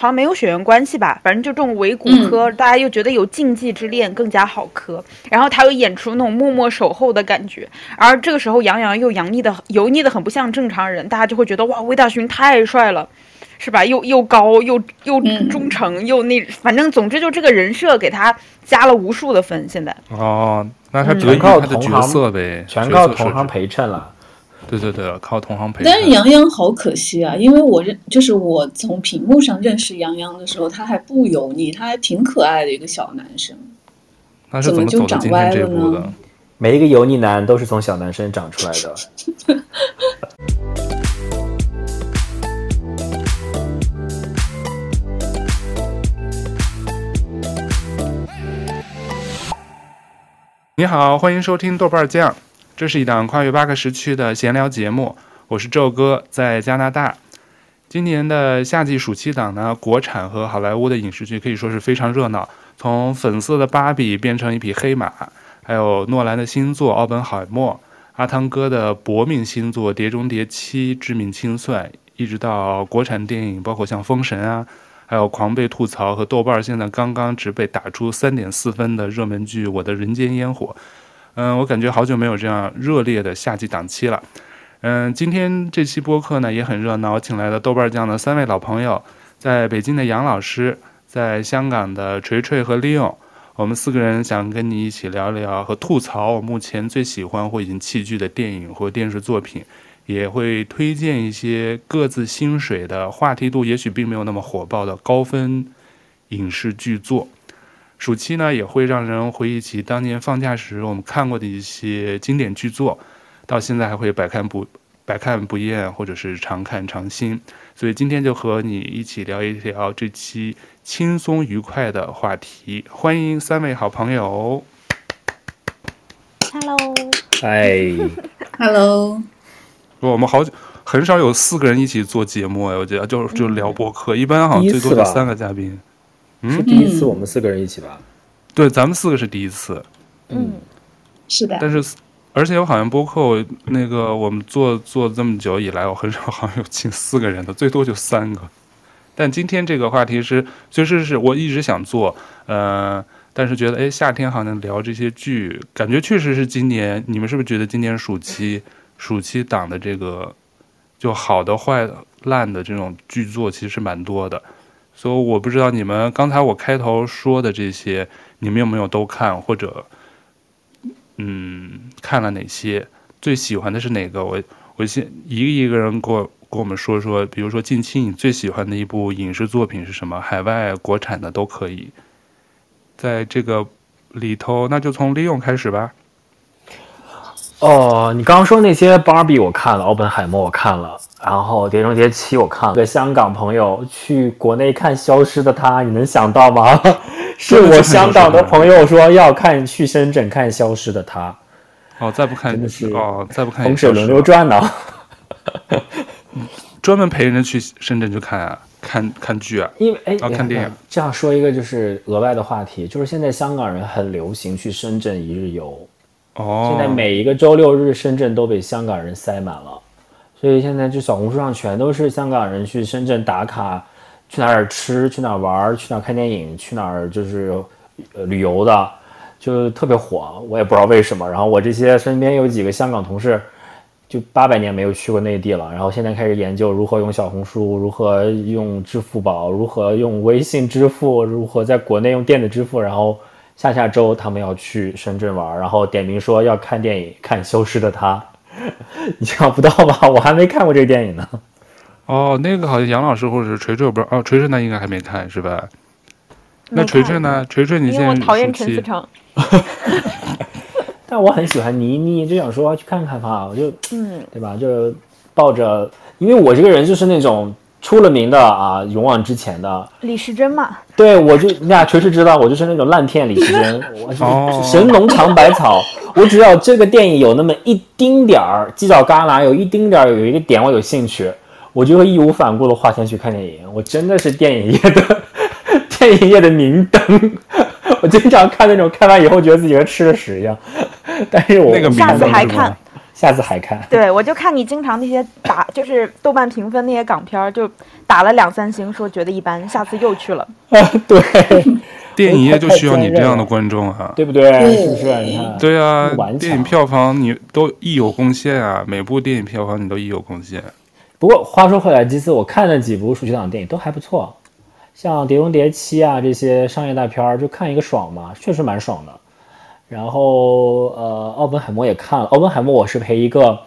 好像没有血缘关系吧，反正就这种伪骨科，嗯、大家又觉得有禁忌之恋更加好磕。然后他又演出那种默默守候的感觉，而这个时候杨洋又洋腻的油腻的很不像正常人，大家就会觉得哇，魏大勋太帅了，是吧？又又高又又忠诚、嗯、又那，反正总之就这个人设给他加了无数的分。现在哦，那他全靠他的角色呗，全靠同行陪衬了。对对对，靠同行陪。但是杨洋好可惜啊，因为我认就是我从屏幕上认识杨洋的时候，他还不油腻，他还挺可爱的一个小男生。那是？怎么就长歪了呢？每一个油腻男都是从小男生长出来的。你好，欢迎收听豆瓣酱。这是一档跨越八个时区的闲聊节目，我是宙哥，在加拿大。今年的夏季暑期档呢，国产和好莱坞的影视剧可以说是非常热闹，从粉色的芭比变成一匹黑马，还有诺兰的新作《奥本海默》，阿汤哥的搏命新作《碟中谍七：致命清算》，一直到国产电影，包括像《封神》啊，还有狂被吐槽和豆瓣现在刚刚只被打出三点四分的热门剧《我的人间烟火》。嗯，我感觉好久没有这样热烈的夏季档期了。嗯，今天这期播客呢也很热闹，我请来了豆瓣酱的三位老朋友，在北京的杨老师，在香港的锤锤和利用，我们四个人想跟你一起聊聊和吐槽我目前最喜欢或已经弃剧的电影或电视作品，也会推荐一些各自薪水的话题度也许并没有那么火爆的高分影视剧作。暑期呢，也会让人回忆起当年放假时我们看过的一些经典剧作，到现在还会百看不百看不厌，或者是常看常新。所以今天就和你一起聊一聊这期轻松愉快的话题。欢迎三位好朋友。Hello，嗨，Hello。我们好久很少有四个人一起做节目，我觉得就就聊播客，一般好像最多就三个嘉宾。嗯，是第一次我们四个人一起吧？嗯、对，咱们四个是第一次。嗯，是的。但是，而且我好像播客那个我们做做这么久以来，我很少好像有请四个人的，最多就三个。但今天这个话题是，确实是我一直想做，呃，但是觉得哎，夏天好像聊这些剧，感觉确实是今年。你们是不是觉得今年暑期 暑期档的这个就好的、坏的、烂的这种剧作，其实是蛮多的？所以我不知道你们刚才我开头说的这些，你们有没有都看，或者，嗯，看了哪些？最喜欢的是哪个？我我先一个一个人给我给我们说说，比如说近期你最喜欢的一部影视作品是什么？海外、国产的都可以。在这个里头，那就从利用开始吧。哦，你刚刚说那些芭比我看了，奥本海默我看了，然后《碟中谍七》我看了。个香港朋友去国内看《消失的她》，你能想到吗？是我香港的朋友说要看去深圳看《消失的她》。哦，再不看真的是哦，再不看风水轮流转呢。专门陪人去深圳去看啊，看看剧啊，因为哎，要看电影。这样说一个就是额外的话题，就是现在香港人很流行去深圳一日游。哦，现在每一个周六日，深圳都被香港人塞满了，所以现在就小红书上全都是香港人去深圳打卡，去哪儿吃，去哪儿玩，去哪儿看电影，去哪儿就是呃旅游的，就特别火。我也不知道为什么。然后我这些身边有几个香港同事，就八百年没有去过内地了，然后现在开始研究如何用小红书，如何用支付宝，如何用微信支付，如何在国内用电子支付，然后。下下周他们要去深圳玩，然后点名说要看电影，看《消失的她》，你想不到吧？我还没看过这个电影呢。哦，那个好像杨老师或者是锤锤，我不知道哦，锤锤那应该还没看是吧？那锤锤呢？锤锤，你现在因为我讨厌陈思诚。但我很喜欢倪妮，就想说去看看吧，我就嗯，对吧？就抱着，因为我这个人就是那种。出了名的啊，勇往直前的。李时珍嘛，对，我就你俩确实知道，我就是那种烂片李时珍，我是神农尝百草，我只要这个电影有那么一丁点儿犄角旮旯，有一丁点儿有一个点我有兴趣，我就会义无反顾的花钱去看电影。我真的是电影业的 电影业的明灯，我经常看那种看完以后觉得自己跟吃了屎一样，但是我那个下次还看。下次还看。对，我就看你经常那些打，就是豆瓣评分那些港片儿，就打了两三星，说觉得一般，下次又去了。啊对，电影业就需要你这样的观众哈、啊，对不对？是不是？你看，对啊，电影票房你都一有贡献啊，每部电影票房你都一有贡献。不过话说回来，这次我看了几部暑期档电影都还不错，像《碟中谍七》啊这些商业大片儿，就看一个爽嘛，确实蛮爽的。然后呃，奥本海默也看了。奥本海默我是陪一个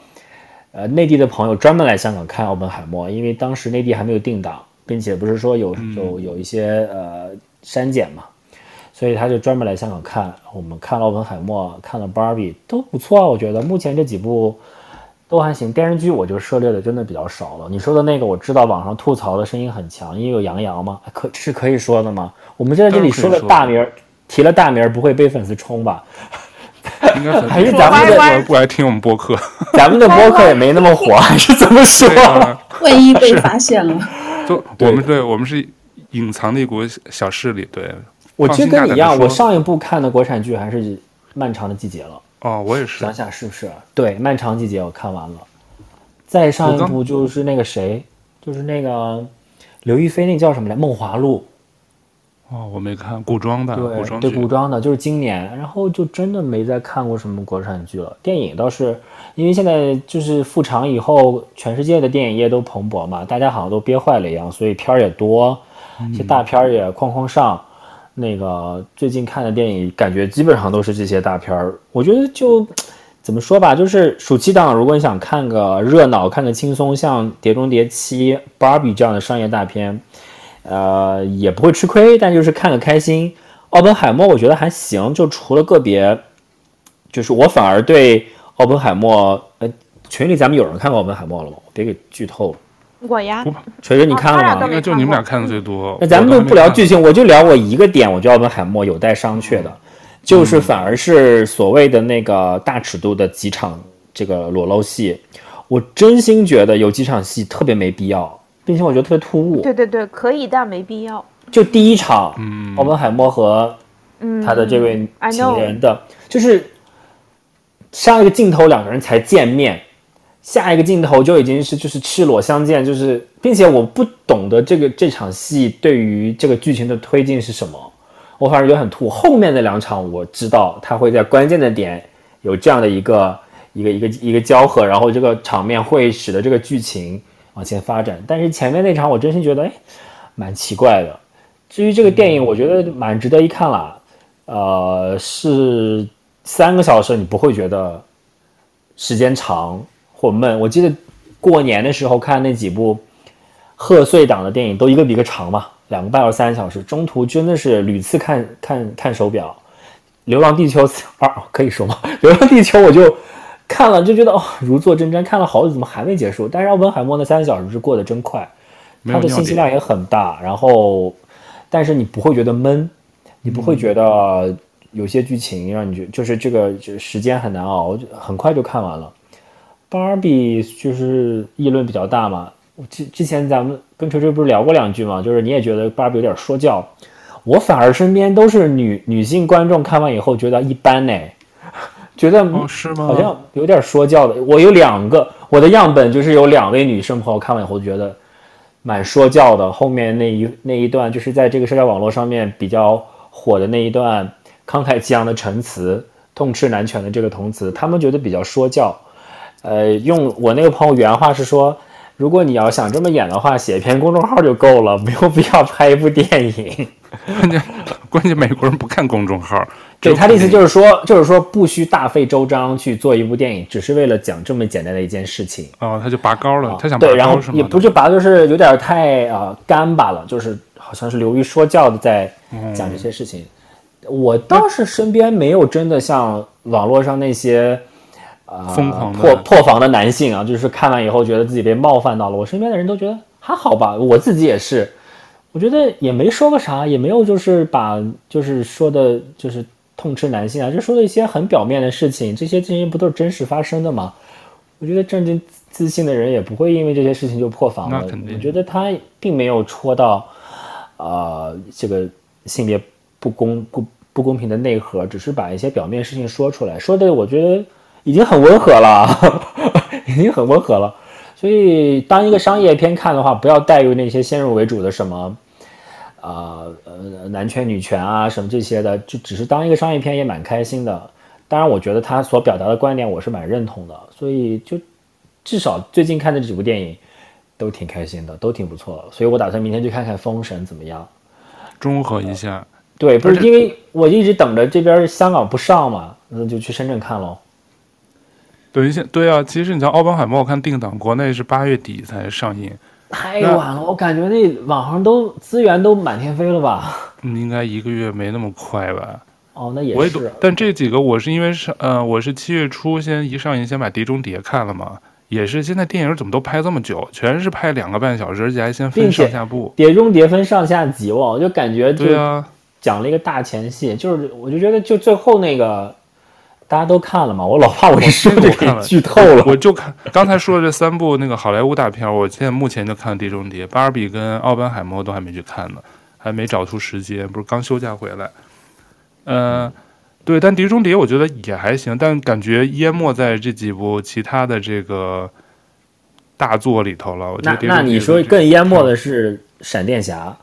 呃内地的朋友专门来香港看奥本海默，因为当时内地还没有定档，并且不是说有有有一些呃删减嘛，所以他就专门来香港看。我们看了奥本海默，看了 Barbie 都不错啊，我觉得目前这几部都还行。电视剧我就涉猎的真的比较少了。你说的那个我知道，网上吐槽的声音很强，因为有杨洋嘛，可是可以说的吗？我们就在这里说了大名。提了大名不会被粉丝冲吧？应该还是咱们的不爱听我们播客，咱们的播客也没那么火，还是怎么说？万一被发现了，就我们对我们是隐藏的一股小势力。对，我其实跟你一样，我上一部看的国产剧还是《漫长的季节》了。哦，我也是。想想是不是？对，《漫长季节》我看完了。再上一部就是那个谁，就是那个刘亦菲，那叫什么来？《梦华录》。哦，我没看古装的，对古装对古装的，就是今年，然后就真的没再看过什么国产剧了。电影倒是，因为现在就是复常以后，全世界的电影业都蓬勃嘛，大家好像都憋坏了一样，所以片儿也多，一些大片儿也哐哐上。嗯、那个最近看的电影，感觉基本上都是这些大片儿。我觉得就怎么说吧，就是暑期档，如果你想看个热闹，看个轻松，像《碟中谍七》、《Barbie》这样的商业大片。呃，也不会吃亏，但就是看个开心。奥本海默我觉得还行，就除了个别，就是我反而对奥本海默，呃，群里咱们有人看过奥本海默了吗？别给剧透了。我呀，锤锤你看了吗？应该就你们俩看的最多。那咱们就不聊剧情，我就聊我一个点，我觉得奥本海默有待商榷的，嗯、就是反而是所谓的那个大尺度的几场这个裸露戏，我真心觉得有几场戏特别没必要。并且我觉得特别突兀。对对对，可以，但没必要。就第一场，嗯，奥本海默和他的这位情人的，嗯、就是上一个镜头两个人才见面，下一个镜头就已经是就是赤裸相见，就是，并且我不懂得这个这场戏对于这个剧情的推进是什么，我反正觉得很突兀。后面的两场我知道他会在关键的点有这样的一个一个一个一个交合，然后这个场面会使得这个剧情。往前发展，但是前面那场我真心觉得，哎，蛮奇怪的。至于这个电影，我觉得蛮值得一看啦。呃，是三个小时，你不会觉得时间长或闷。我记得过年的时候看那几部贺岁档的电影，都一个比一个长嘛，两个半到三个小时，中途真的是屡次看看看手表。《流浪地球 二》可以说吗？《流浪地球》我就。看了就觉得哦，如坐针毡。看了好久，怎么还没结束？但是奥本海默那三个小时是过得真快，它的信息量也很大。然后，但是你不会觉得闷，你不会觉得有些剧情让你觉就是这个就时间很难熬，很快就看完了。芭比就是议论比较大嘛。之之前咱们跟锤锤不是聊过两句嘛？就是你也觉得芭比有点说教，我反而身边都是女女性观众看完以后觉得一般呢。觉得好像有点说教的。我有两个，我的样本就是有两位女生朋友看完以后觉得蛮说教的。后面那一那一段就是在这个社交网络上面比较火的那一段慷慨激昂的陈词，痛斥男权的这个同词，他们觉得比较说教。呃，用我那个朋友原话是说，如果你要想这么演的话，写一篇公众号就够了，没有必要拍一部电影。关键关键美国人不看公众号。对，他的意思就是说，就是说不需大费周章去做一部电影，只是为了讲这么简单的一件事情。哦，他就拔高了，他想拔高对，然后也不是拔，就是有点太啊、呃、干巴了，就是好像是流于说教的在讲这些事情。嗯、我倒是身边没有真的像网络上那些啊、呃、疯狂破破防的男性啊，就是看完以后觉得自己被冒犯到了。我身边的人都觉得还好吧，我自己也是，我觉得也没说个啥，也没有就是把就是说的就是。痛斥男性啊，就说了一些很表面的事情，这些事情不都是真实发生的吗？我觉得正经自信的人也不会因为这些事情就破防了。我觉得他并没有戳到，啊、呃，这个性别不公不不公平的内核，只是把一些表面事情说出来，说的我觉得已经很温和了，已经很温和了。所以当一个商业片看的话，不要带入那些先入为主的什么，啊呃男权女权啊什么这些的，就只是当一个商业片也蛮开心的。当然，我觉得他所表达的观点我是蛮认同的，所以就至少最近看的这几部电影都挺开心的，都挺不错的。所以我打算明天去看看《封神》怎么样，综合一下。对，不是因为我一直等着这边香港不上嘛，那就去深圳看喽。等一下，对啊，其实你像《奥本海默》，我看定档国内是八月底才上映，太晚了，我感觉那网上都资源都满天飞了吧？嗯，应该一个月没那么快吧？哦，那也是。我也懂，但这几个我是因为是，呃，我是七月初先一上映先把《碟中谍》看了嘛，也是现在电影怎么都拍这么久，全是拍两个半小时，而且还先分上下部，《碟中谍》分上下集哦，我就感觉对啊，讲了一个大前戏，就是我就觉得就最后那个。大家都看了吗？我老怕我一说就给剧透了。我就看刚才说的这三部那个好莱坞大片，我现在目前就看了《碟中谍》，《芭比》跟《奥本海默》都还没去看呢，还没找出时间，不是刚休假回来。嗯、呃，对，但《碟中谍》我觉得也还行，但感觉淹没在这几部其他的这个大作里头了。我觉得那那你说更淹没的是《闪电侠》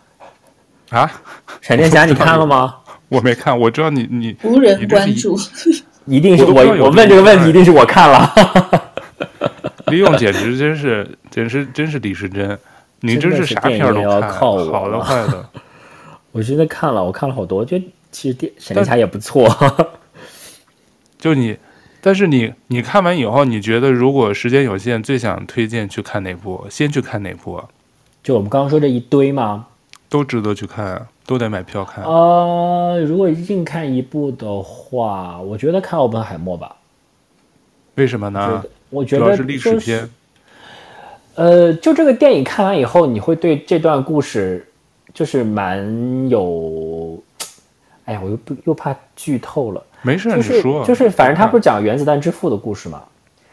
啊？《闪电侠》你看了吗？我没看，我知道你你无人关注。一定是我，我，我问这个问题，一定是我看了。利用简直真是，简直真是李时珍，你真是啥片都看，好的坏的。我真的看了，我看了好多，我觉得其实电闪电侠也不错。就你，但是你你看完以后，你觉得如果时间有限，最想推荐去看哪部？先去看哪部？就我们刚刚说这一堆吗？都值得去看。都得买票看。呃，如果硬看一部的话，我觉得看《奥本海默》吧。为什么呢？我觉得，主要是历史片。呃，就这个电影看完以后，你会对这段故事就是蛮有……哎呀，我又不又怕剧透了。没事，就是、你说。就是反正他不是讲原子弹之父的故事嘛？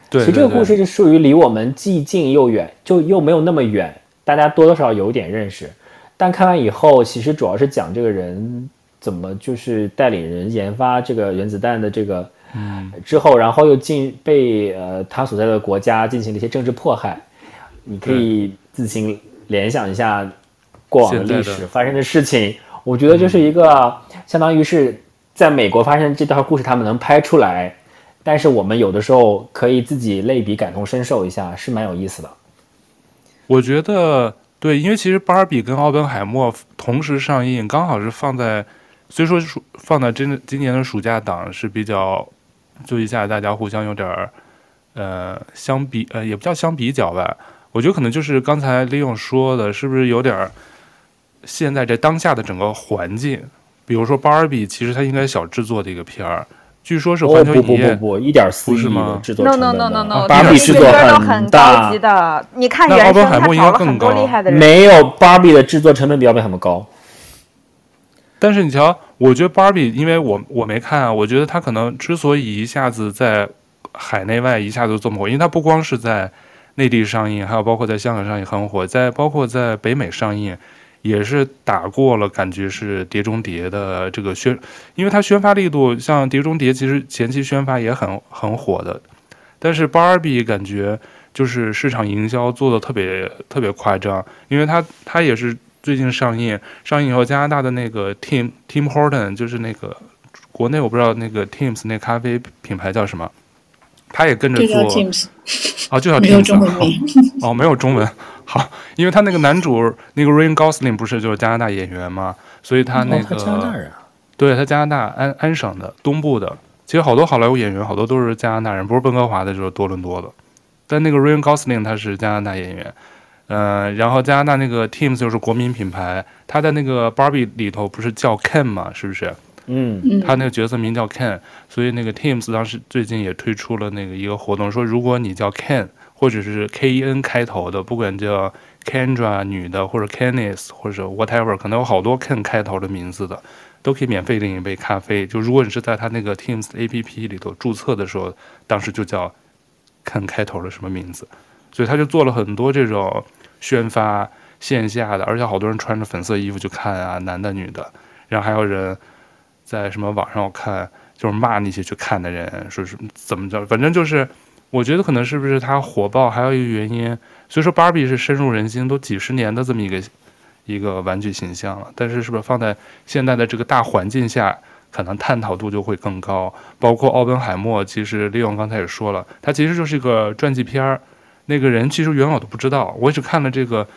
对。其实这个故事是属于离我们既近又远，就又没有那么远，大家多多少少有点认识。但看完以后，其实主要是讲这个人怎么就是带领人研发这个原子弹的这个，嗯，之后然后又进被呃他所在的国家进行了一些政治迫害，你可以自行联想一下过往的历史发生的事情。我觉得就是一个相当于是在美国发生这段故事，他们能拍出来，但是我们有的时候可以自己类比感同身受一下，是蛮有意思的。我觉得。对，因为其实《芭比》跟《奥本海默》同时上映，刚好是放在，虽说放在真今年的暑假档是比较，就一下大家互相有点儿，呃，相比呃也不叫相比较吧，我觉得可能就是刚才利用说的，是不是有点儿，现在这当下的整个环境，比如说《芭比》，其实它应该小制作的一个片儿。据说是环球影业，不不不不，一点四亿的制作成本的。No no no no no，芭比制作很大。你看原声，他找了很多厉害的人。没有芭比的制作成本比奥本海默高。但是你瞧，我觉得芭比，因为我我没看啊，我觉得他可能之所以一下子在海内外一下子这么火，因为他不光是在内地上映，还有包括在香港上映很火，在包括在北美上映。也是打过了，感觉是《碟中谍》的这个宣，因为它宣发力度，像《碟中谍》其实前期宣发也很很火的，但是《Barbie》感觉就是市场营销做的特别特别夸张，因为它它也是最近上映，上映以后加拿大的那个 Tim Tim Horton 就是那个国内我不知道那个 Tim's 那咖啡品牌叫什么，他也跟着做，哦，就叫 Tim's，没有中文名，哦，没有中文。好，因为他那个男主那个 Ryan Gosling 不是就是加拿大演员嘛，所以他那个、哦、他加拿大人，啊。对他加拿大安安省的东部的，其实好多好莱坞演员好多都是加拿大人，不是温哥华的就是多伦多的，但那个 Ryan Gosling 他是加拿大演员，嗯、呃，然后加拿大那个 Teams 就是国民品牌，他在那个 Barbie 里头不是叫 Ken 嘛，是不是？嗯，他那个角色名叫 Ken，所以那个 Teams 当时最近也推出了那个一个活动，说如果你叫 Ken。或者是 K E N 开头的，不管叫 Kendra 女的，或者 Kenneth，或者 whatever，可能有好多 Ken 开头的名字的，都可以免费领一杯咖啡。就如果你是在他那个 Teams A P P 里头注册的时候，当时就叫 Ken 开头的什么名字，所以他就做了很多这种宣发线下的，而且好多人穿着粉色衣服去看啊，男的女的，然后还有人在什么网上看。就是骂那些去看的人，说是怎么着，反正就是，我觉得可能是不是它火爆，还有一个原因，所以说芭比是深入人心，都几十年的这么一个一个玩具形象了，但是是不是放在现在的这个大环境下，可能探讨度就会更高。包括奥本海默，其实利用刚才也说了，他其实就是一个传记片儿，那个人其实原我都不知道，我也是看了这个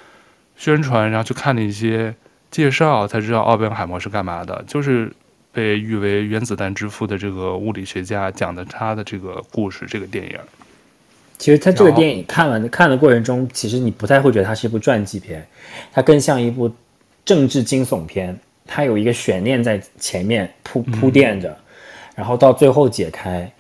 宣传，然后去看了一些介绍，才知道奥本海默是干嘛的，就是。被誉为原子弹之父的这个物理学家讲的他的这个故事，这个电影。其实他这个电影看完看的过程中，其实你不太会觉得它是一部传记片，它更像一部政治惊悚片。它有一个悬念在前面铺铺垫着，然后到最后解开。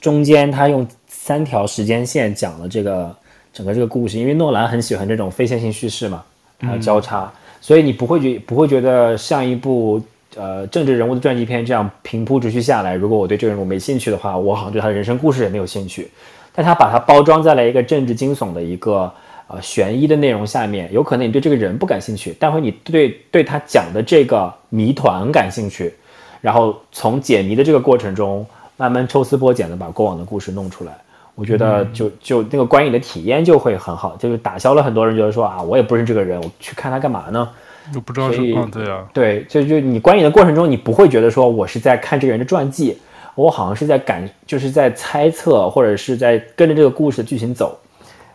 中间他用三条时间线讲了这个整个这个故事，因为诺兰很喜欢这种非线性叙事嘛，还有交叉，所以你不会觉不会觉得像一部。呃，政治人物的传记片这样平铺直叙下来，如果我对这个人物没兴趣的话，我好像对他的人生故事也没有兴趣。但他把它包装在了一个政治惊悚的一个呃悬疑的内容下面，有可能你对这个人不感兴趣，但会你对对他讲的这个谜团感兴趣，然后从解谜的这个过程中，慢慢抽丝剥茧的把过往的故事弄出来。我觉得就就那个观影的体验就会很好，就是打消了很多人觉得说啊，我也不认识这个人，我去看他干嘛呢？就不知道是嗯，对啊，对，就就你观影的过程中，你不会觉得说我是在看这个人的传记，我好像是在感，就是在猜测，或者是在跟着这个故事的剧情走，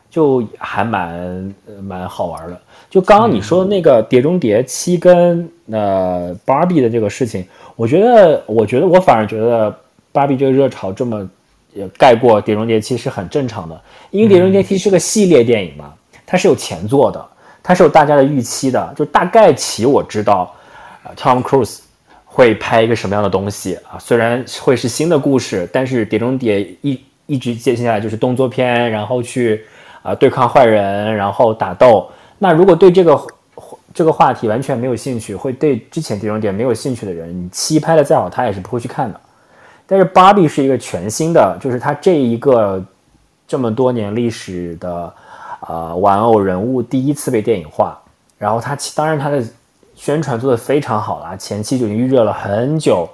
就还蛮蛮好玩的。就刚刚你说的那个《碟中谍七》跟呃芭比的这个事情，我觉得，我觉得我反而觉得芭比这个热潮这么也盖过《碟中谍七》是很正常的，因为《碟中谍七》是个系列电影嘛，它是有前作的。它是有大家的预期的，就大概其我知道，呃，Tom Cruise 会拍一个什么样的东西啊？虽然会是新的故事，但是《碟中谍》一一直接下来就是动作片，然后去啊、对抗坏人，然后打斗。那如果对这个这个话题完全没有兴趣，会对之前《碟中谍》没有兴趣的人，你七拍的再好，他也是不会去看的。但是芭比是一个全新的，就是它这一个这么多年历史的。呃，玩偶人物第一次被电影化，然后他当然他的宣传做得非常好啦，前期就已经预热了很久，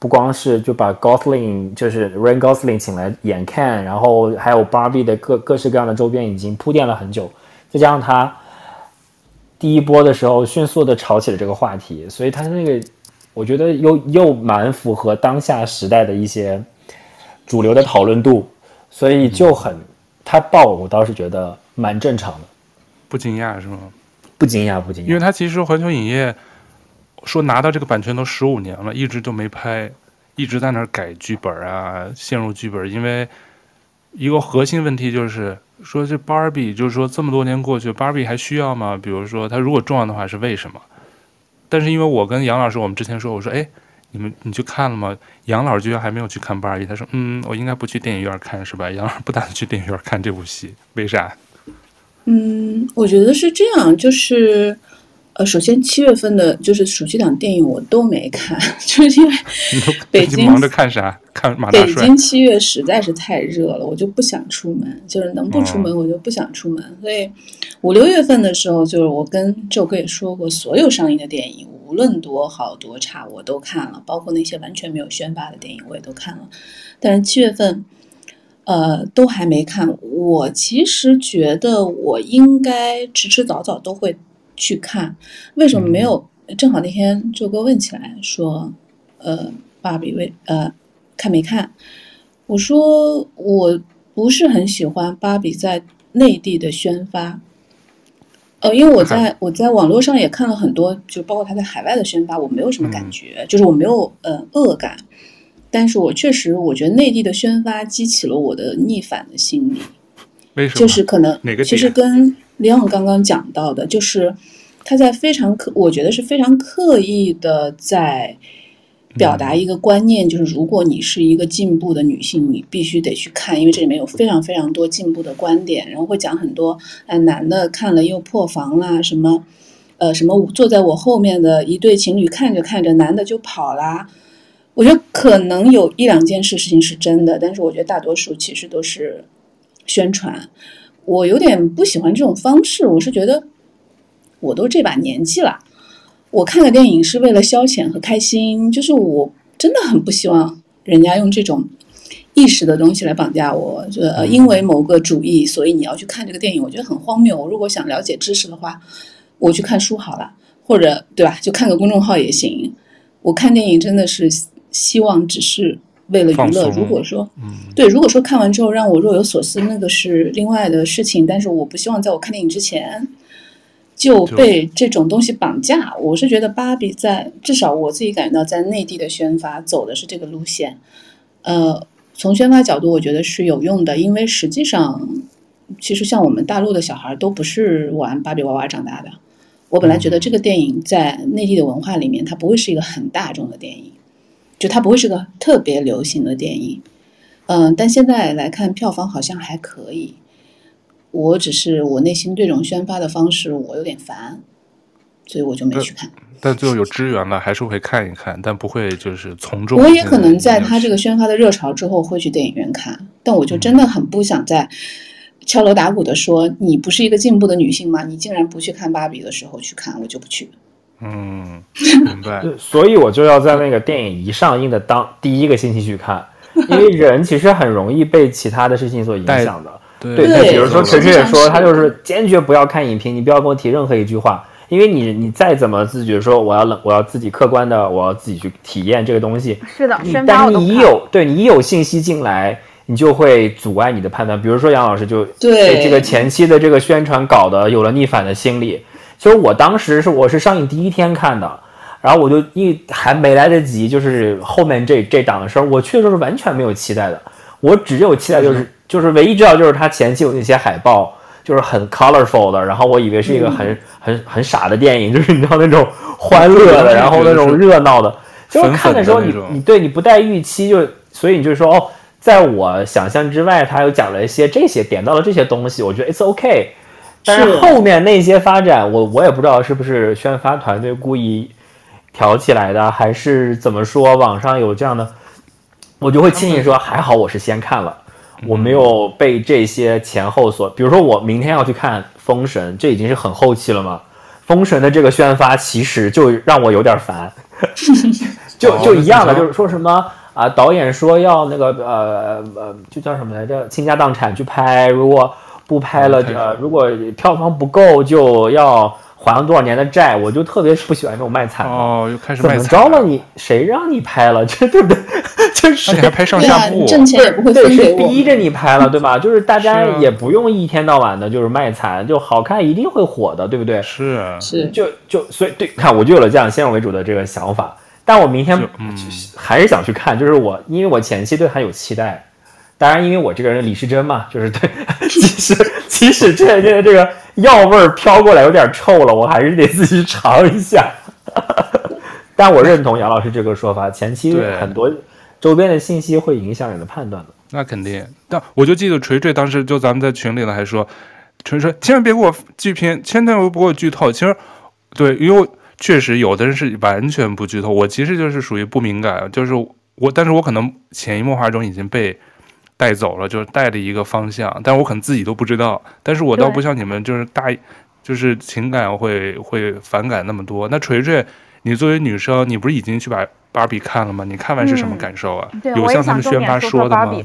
不光是就把 Gosling 就是 Ryan Gosling 请来演看然后还有 Barbie 的各各式各样的周边已经铺垫了很久，再加上他第一波的时候迅速的炒起了这个话题，所以他那个我觉得又又蛮符合当下时代的一些主流的讨论度，所以就很他爆，我倒是觉得。蛮正常的，不惊讶是吗？不惊讶，不惊讶，因为他其实环球影业说拿到这个版权都十五年了，一直都没拍，一直在那儿改剧本啊，陷入剧本。因为一个核心问题就是说，这芭比就是说这么多年过去，芭比还需要吗？比如说，它如果重要的话是为什么？但是因为我跟杨老师，我们之前说，我说，哎，你们你去看了吗？杨老师居然还没有去看芭比，他说，嗯，我应该不去电影院看是吧？杨老师不打算去电影院看这部戏，为啥？嗯，我觉得是这样，就是，呃，首先七月份的，就是暑期档电影我都没看，就是因为 北京忙着看啥？看马大帅。北京七月实在是太热了，我就不想出门，就是能不出门我就不想出门。哦、所以五六月份的时候，就是我跟周哥也说过，所有上映的电影，无论多好多差，我都看了，包括那些完全没有宣发的电影，我也都看了。但是七月份。呃，都还没看。我其实觉得我应该迟迟早早都会去看。为什么没有？正好那天周哥问起来说，呃，芭比为呃看没看？我说我不是很喜欢芭比在内地的宣发。呃，因为我在我在网络上也看了很多，就包括他在海外的宣发，我没有什么感觉，嗯、就是我没有呃恶感。但是我确实，我觉得内地的宣发激起了我的逆反的心理。为什么？就是可能哪个，其实跟李昂刚刚讲到的，就是他在非常刻，我觉得是非常刻意的在表达一个观念，就是如果你是一个进步的女性，你必须得去看，因为这里面有非常非常多进步的观点，然后会讲很多，哎，男的看了又破防啦，什么，呃，什么坐在我后面的一对情侣看着看着，男的就跑啦。可能有一两件事事情是真的，但是我觉得大多数其实都是宣传。我有点不喜欢这种方式。我是觉得，我都这把年纪了，我看个电影是为了消遣和开心，就是我真的很不希望人家用这种意识的东西来绑架我，就呃，因为某个主义，所以你要去看这个电影，我觉得很荒谬。我如果想了解知识的话，我去看书好了，或者对吧？就看个公众号也行。我看电影真的是希望只是为了娱乐。如果说，对，如果说看完之后让我若有所思，那个是另外的事情。但是我不希望在我看电影之前就被这种东西绑架。我是觉得芭比在至少我自己感觉到在内地的宣发走的是这个路线，呃。从宣发角度，我觉得是有用的，因为实际上，其实像我们大陆的小孩都不是玩芭比娃娃长大的。我本来觉得这个电影在内地的文化里面，它不会是一个很大众的电影，就它不会是个特别流行的电影。嗯，但现在来看，票房好像还可以。我只是我内心对这种宣发的方式我有点烦，所以我就没去看。但最后有资源了，还是会看一看，但不会就是从众。我也可能在他这个宣发的热潮之后会去电影院看，但我就真的很不想在敲锣打鼓的说，嗯，你不是一个进步的女性吗？你竟然不去看芭比的时候去看，我就不去。嗯，明白。所以我就要在那个电影一上映的当第一个星期去看，因为人其实很容易被其他的事情所影响的。对，对，比如说陈晨也说，他就是坚决不要看影评，你不要跟我提任何一句话。因为你你再怎么自觉说我要冷，我要自己客观的，我要自己去体验这个东西。是的，但是你一有对你一有信息进来，你就会阻碍你的判断。比如说杨老师就对这个前期的这个宣传搞得有了逆反的心理。其实我当时是我是上映第一天看的，然后我就一还没来得及，就是后面这这档的事儿，我去的时候是完全没有期待的。我只有期待就是、嗯、就是唯一知道就是他前期有那些海报。就是很 colorful 的，然后我以为是一个很、嗯、很很傻的电影，就是你知道那种欢乐的，然后那种热闹的。就是看的时候你，你你对你不带预期，就所以你就说哦，在我想象之外，他又讲了一些这些，点到了这些东西，我觉得 it's okay。但是后面那些发展，我我也不知道是不是宣发团队故意挑起来的，还是怎么说，网上有这样的，我就会轻易说还好我是先看了。我没有被这些前后所，比如说我明天要去看《封神》，这已经是很后期了嘛。《封神》的这个宣发其实就让我有点烦，就就一样的，就是说什么啊，导演说要那个呃呃，就叫什么来着，倾家荡产去拍，如果不拍了，呃，如果票房不够就要。还了多少年的债，我就特别不喜欢这种卖惨哦，又开始卖惨。怎么着了你？谁让你拍了？这对不对？就是你还拍上下部，挣钱也不会对，谁逼着你拍了，对吧？就是大家也不用一天到晚的，就是卖惨，就好看一定会火的，对不对？是是，就就所以对，看我就有了这样先入为主的这个想法。但我明天还是想去看，就是我因为我前期对他有期待。当然，因为我这个人李时珍嘛，就是对，即使即使这现在这个药味儿飘过来有点臭了，我还是得自己尝一下。但我认同杨老师这个说法，前期很多周边的信息会影响你的判断的。那肯定。但我就记得锤锤当时就咱们在群里呢，还说，锤锤千万别给我剧评，千万别给我剧透。其实，对，因为确实有的人是完全不剧透，我其实就是属于不敏感，就是我，但是我可能潜移默化中已经被。带走了，就是带了一个方向，但是我可能自己都不知道。但是我倒不像你们，就是大，就是情感会会反感那么多。那锤锤，你作为女生，你不是已经去把芭比看了吗？你看完是什么感受啊？有像他们宣发说的吗？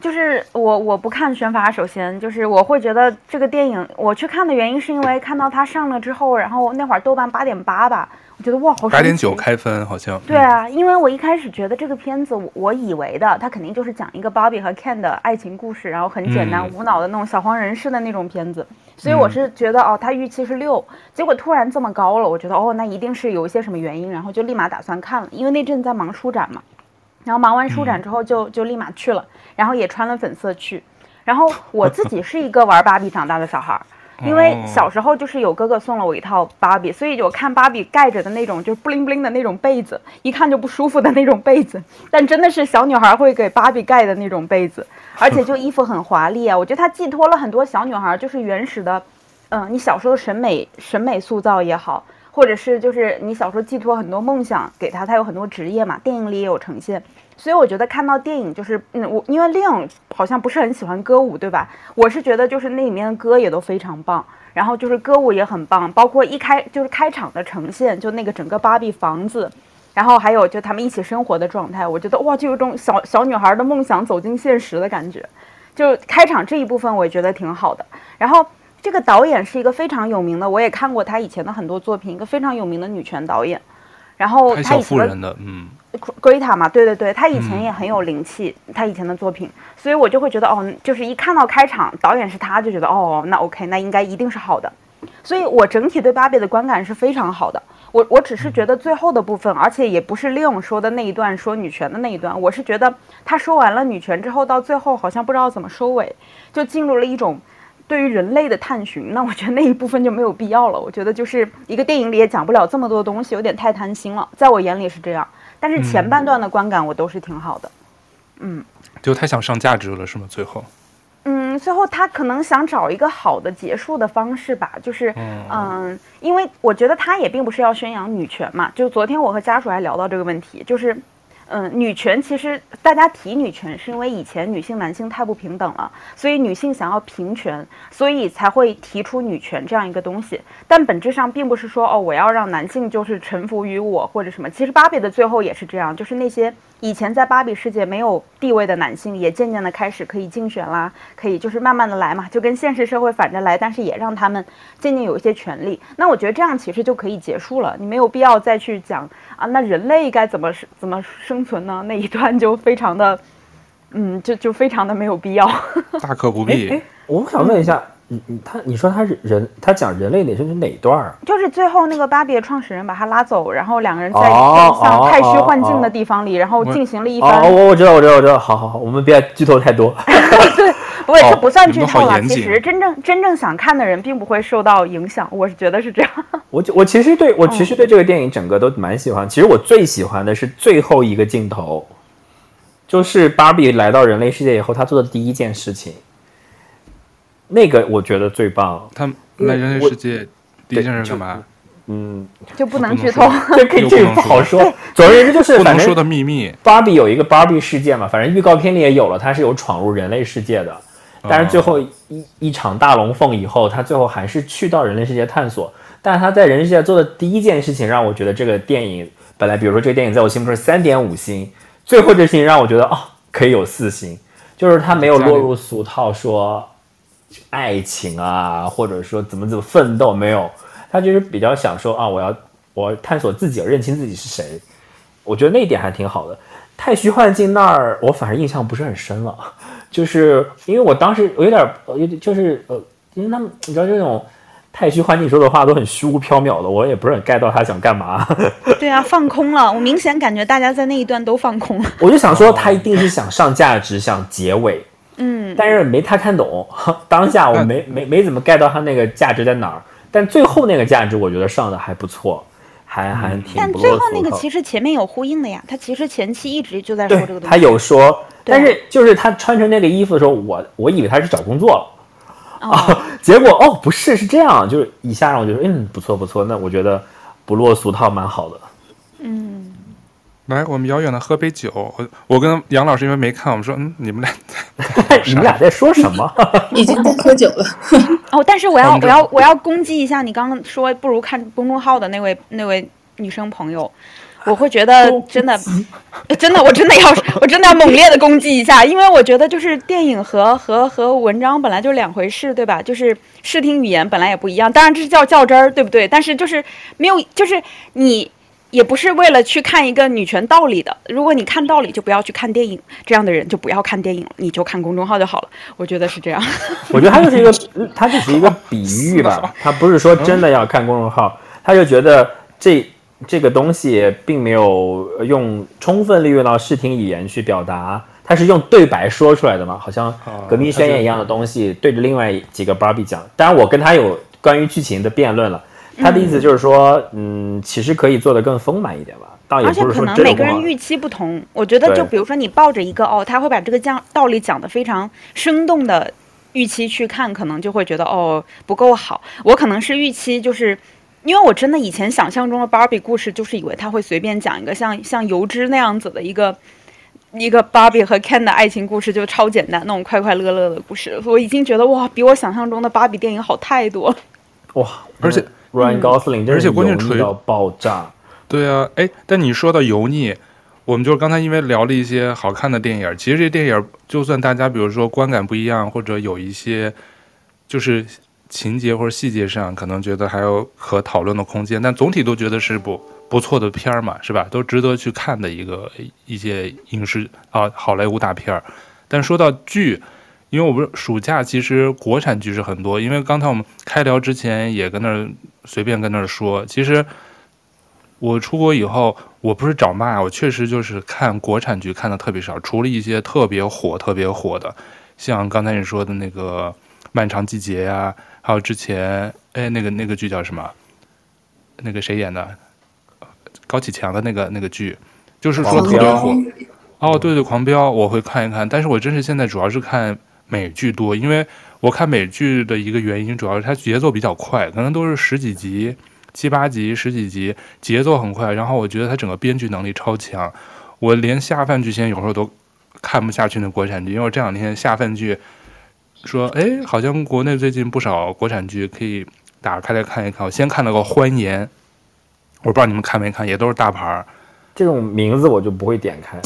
就是我我不看宣发，首先就是我会觉得这个电影我去看的原因是因为看到它上了之后，然后那会儿豆瓣八点八吧。我觉得哇，好！八点九开分好像。对啊，因为我一开始觉得这个片子，我以为的它肯定就是讲一个芭比和 Ken 的爱情故事，然后很简单无脑的那种小黄人式的那种片子，所以我是觉得哦，它预期是六，结果突然这么高了，我觉得哦，那一定是有一些什么原因，然后就立马打算看了，因为那阵在忙书展嘛，然后忙完书展之后就就立马去了，然后也穿了粉色去，然后我自己是一个玩芭比长大的小孩。因为小时候就是有哥哥送了我一套芭比，所以我看芭比盖着的那种就是布灵布灵的那种被子，一看就不舒服的那种被子。但真的是小女孩会给芭比盖的那种被子，而且就衣服很华丽啊。我觉得它寄托了很多小女孩就是原始的，嗯，你小时候的审美审美塑造也好，或者是就是你小时候寄托很多梦想给她，她有很多职业嘛，电影里也有呈现。所以我觉得看到电影就是，嗯，我因为 Leon 好像不是很喜欢歌舞，对吧？我是觉得就是那里面的歌也都非常棒，然后就是歌舞也很棒，包括一开就是开场的呈现，就那个整个芭比房子，然后还有就他们一起生活的状态，我觉得哇，就有种小小女孩的梦想走进现实的感觉。就开场这一部分，我也觉得挺好的。然后这个导演是一个非常有名的，我也看过他以前的很多作品，一个非常有名的女权导演。然后他以前的嗯，Greta 嘛，对对对，他以前也很有灵气，嗯、他以前的作品，所以我就会觉得哦，就是一看到开场导演是他，就觉得哦，那 OK，那应该一定是好的。所以我整体对芭比的观感是非常好的。我我只是觉得最后的部分，而且也不是利用说的那一段说女权的那一段，我是觉得他说完了女权之后，到最后好像不知道怎么收尾，就进入了一种。对于人类的探寻，那我觉得那一部分就没有必要了。我觉得就是一个电影里也讲不了这么多东西，有点太贪心了。在我眼里是这样，但是前半段的观感我都是挺好的。嗯，就太想上价值了，是吗？最后，嗯，最后他可能想找一个好的结束的方式吧，就是嗯、呃，因为我觉得他也并不是要宣扬女权嘛。就昨天我和家属还聊到这个问题，就是。嗯，女权其实大家提女权，是因为以前女性男性太不平等了，所以女性想要平权，所以才会提出女权这样一个东西。但本质上并不是说哦，我要让男性就是臣服于我或者什么。其实芭比的最后也是这样，就是那些。以前在芭比世界没有地位的男性，也渐渐的开始可以竞选啦，可以就是慢慢的来嘛，就跟现实社会反着来，但是也让他们渐渐有一些权利。那我觉得这样其实就可以结束了，你没有必要再去讲啊，那人类该怎么怎么生存呢？那一段就非常的，嗯，就就非常的没有必要，大可不必。我想问一下。嗯你你他你说他是人，他讲人类哪是哪段啊？就是最后那个芭比的创始人把他拉走，然后两个人在像太虚幻境的地方里，哦哦、然后进行了一番。哦，我我知道我知道我知道，好好好，我们别剧透太多。对，不会，这不算剧透了。哦、其实真正真正想看的人并不会受到影响，我是觉得是这样。我我其实对我其实对这个电影整个都蛮喜欢。嗯、其实我最喜欢的是最后一个镜头，就是芭比来到人类世界以后，他做的第一件事情。那个我觉得最棒。他来人类世界第一件事干嘛？嗯，就不能剧透，这可以这个不好说。总而言之就是，不能说的秘密。芭比有一个芭比世界嘛，反正预告片里也有了，它是有闯入人类世界的。但是最后一一场大龙凤以后，他最后还是去到人类世界探索。但是他在人类世界做的第一件事情，让我觉得这个电影本来，比如说这个电影在我心目中是三点五星，最后这事情让我觉得哦，可以有四星，就是他没有落入俗套说。爱情啊，或者说怎么怎么奋斗，没有，他就是比较想说啊，我要我要探索自己，认清自己是谁。我觉得那一点还挺好的。太虚幻境那儿，我反而印象不是很深了，就是因为我当时我有点有点就是呃，因为他们你知道这种太虚幻境说的话都很虚无缥缈的，我也不是很 get 到他想干嘛。对啊，放空了，我明显感觉大家在那一段都放空了。我就想说，他一定是想上价值，想结尾。嗯，但是没太看懂，当下我没没没怎么 get 到他那个价值在哪儿，但最后那个价值我觉得上的还不错，还还挺。但最后那个其实前面有呼应的呀，他其实前期一直就在说这个东西。他有说，但是就是他穿成那个衣服的时候，我我以为他是找工作了，啊，结果哦不是，是这样，就是一下让我觉得嗯不错不错，那我觉得不落俗套蛮好的。嗯。来，我们遥远的喝杯酒。我我跟杨老师因为没看，我们说，嗯，你们俩，你们俩在说什么？已经在喝酒了。哦，但是我要我要我要攻击一下你刚刚说不如看公众号的那位那位女生朋友，我会觉得真的真的我真的要我真的要猛烈的攻击一下，因为我觉得就是电影和和和文章本来就两回事，对吧？就是视听语言本来也不一样，当然这是叫较真儿，对不对？但是就是没有，就是你。也不是为了去看一个女权道理的。如果你看道理，就不要去看电影。这样的人就不要看电影，你就看公众号就好了。我觉得是这样。我觉得他就是一个，他只是一个比喻吧。他不是说真的要看公众号，他就觉得这这个东西并没有用充分利用到视听语言去表达，他是用对白说出来的嘛，好像革命宣言一样的东西，对着另外几个芭比讲。当然，我跟他有关于剧情的辩论了。他的意思就是说，嗯，其实可以做得更丰满一点吧。倒也不是说而且可能每个人预期不同，我觉得就比如说你抱着一个哦，他会把这个讲道理讲得非常生动的预期去看，可能就会觉得哦不够好。我可能是预期就是，因为我真的以前想象中的芭比故事，就是以为他会随便讲一个像像油脂那样子的一个一个芭比和 Ken 的爱情故事，就超简单那种快快乐乐的故事。我已经觉得哇，比我想象中的芭比电影好太多了。哇，而且。Ryan Gosling 真是油腻到爆炸，对啊，哎，但你说到油腻，我们就是刚才因为聊了一些好看的电影，其实这电影就算大家比如说观感不一样，或者有一些就是情节或者细节上可能觉得还有可讨论的空间，但总体都觉得是部不错的片儿嘛，是吧？都值得去看的一个一些影视啊好莱坞大片儿。但说到剧，因为我不是暑假其实国产剧是很多，因为刚才我们开聊之前也跟那儿随便跟那儿说，其实。我出国以后，我不是找骂，我确实就是看国产剧看的特别少，除了一些特别火、特别火的，像刚才你说的那个《漫长季节》呀，还有之前哎那个那个剧叫什么？那个谁演的？高启强的那个那个剧，就是说特别火。哦，对对，狂飙我会看一看，但是我真是现在主要是看美剧多，因为我看美剧的一个原因，主要是它节奏比较快，可能都是十几集。七八集、十几集，节奏很快，然后我觉得它整个编剧能力超强。我连下饭剧前有时候都看不下去那国产剧，因为我这两天下饭剧说，哎，好像国内最近不少国产剧可以打开来看一看。我先看了个《欢颜》，我不知道你们看没看，也都是大牌儿。这种名字我就不会点开。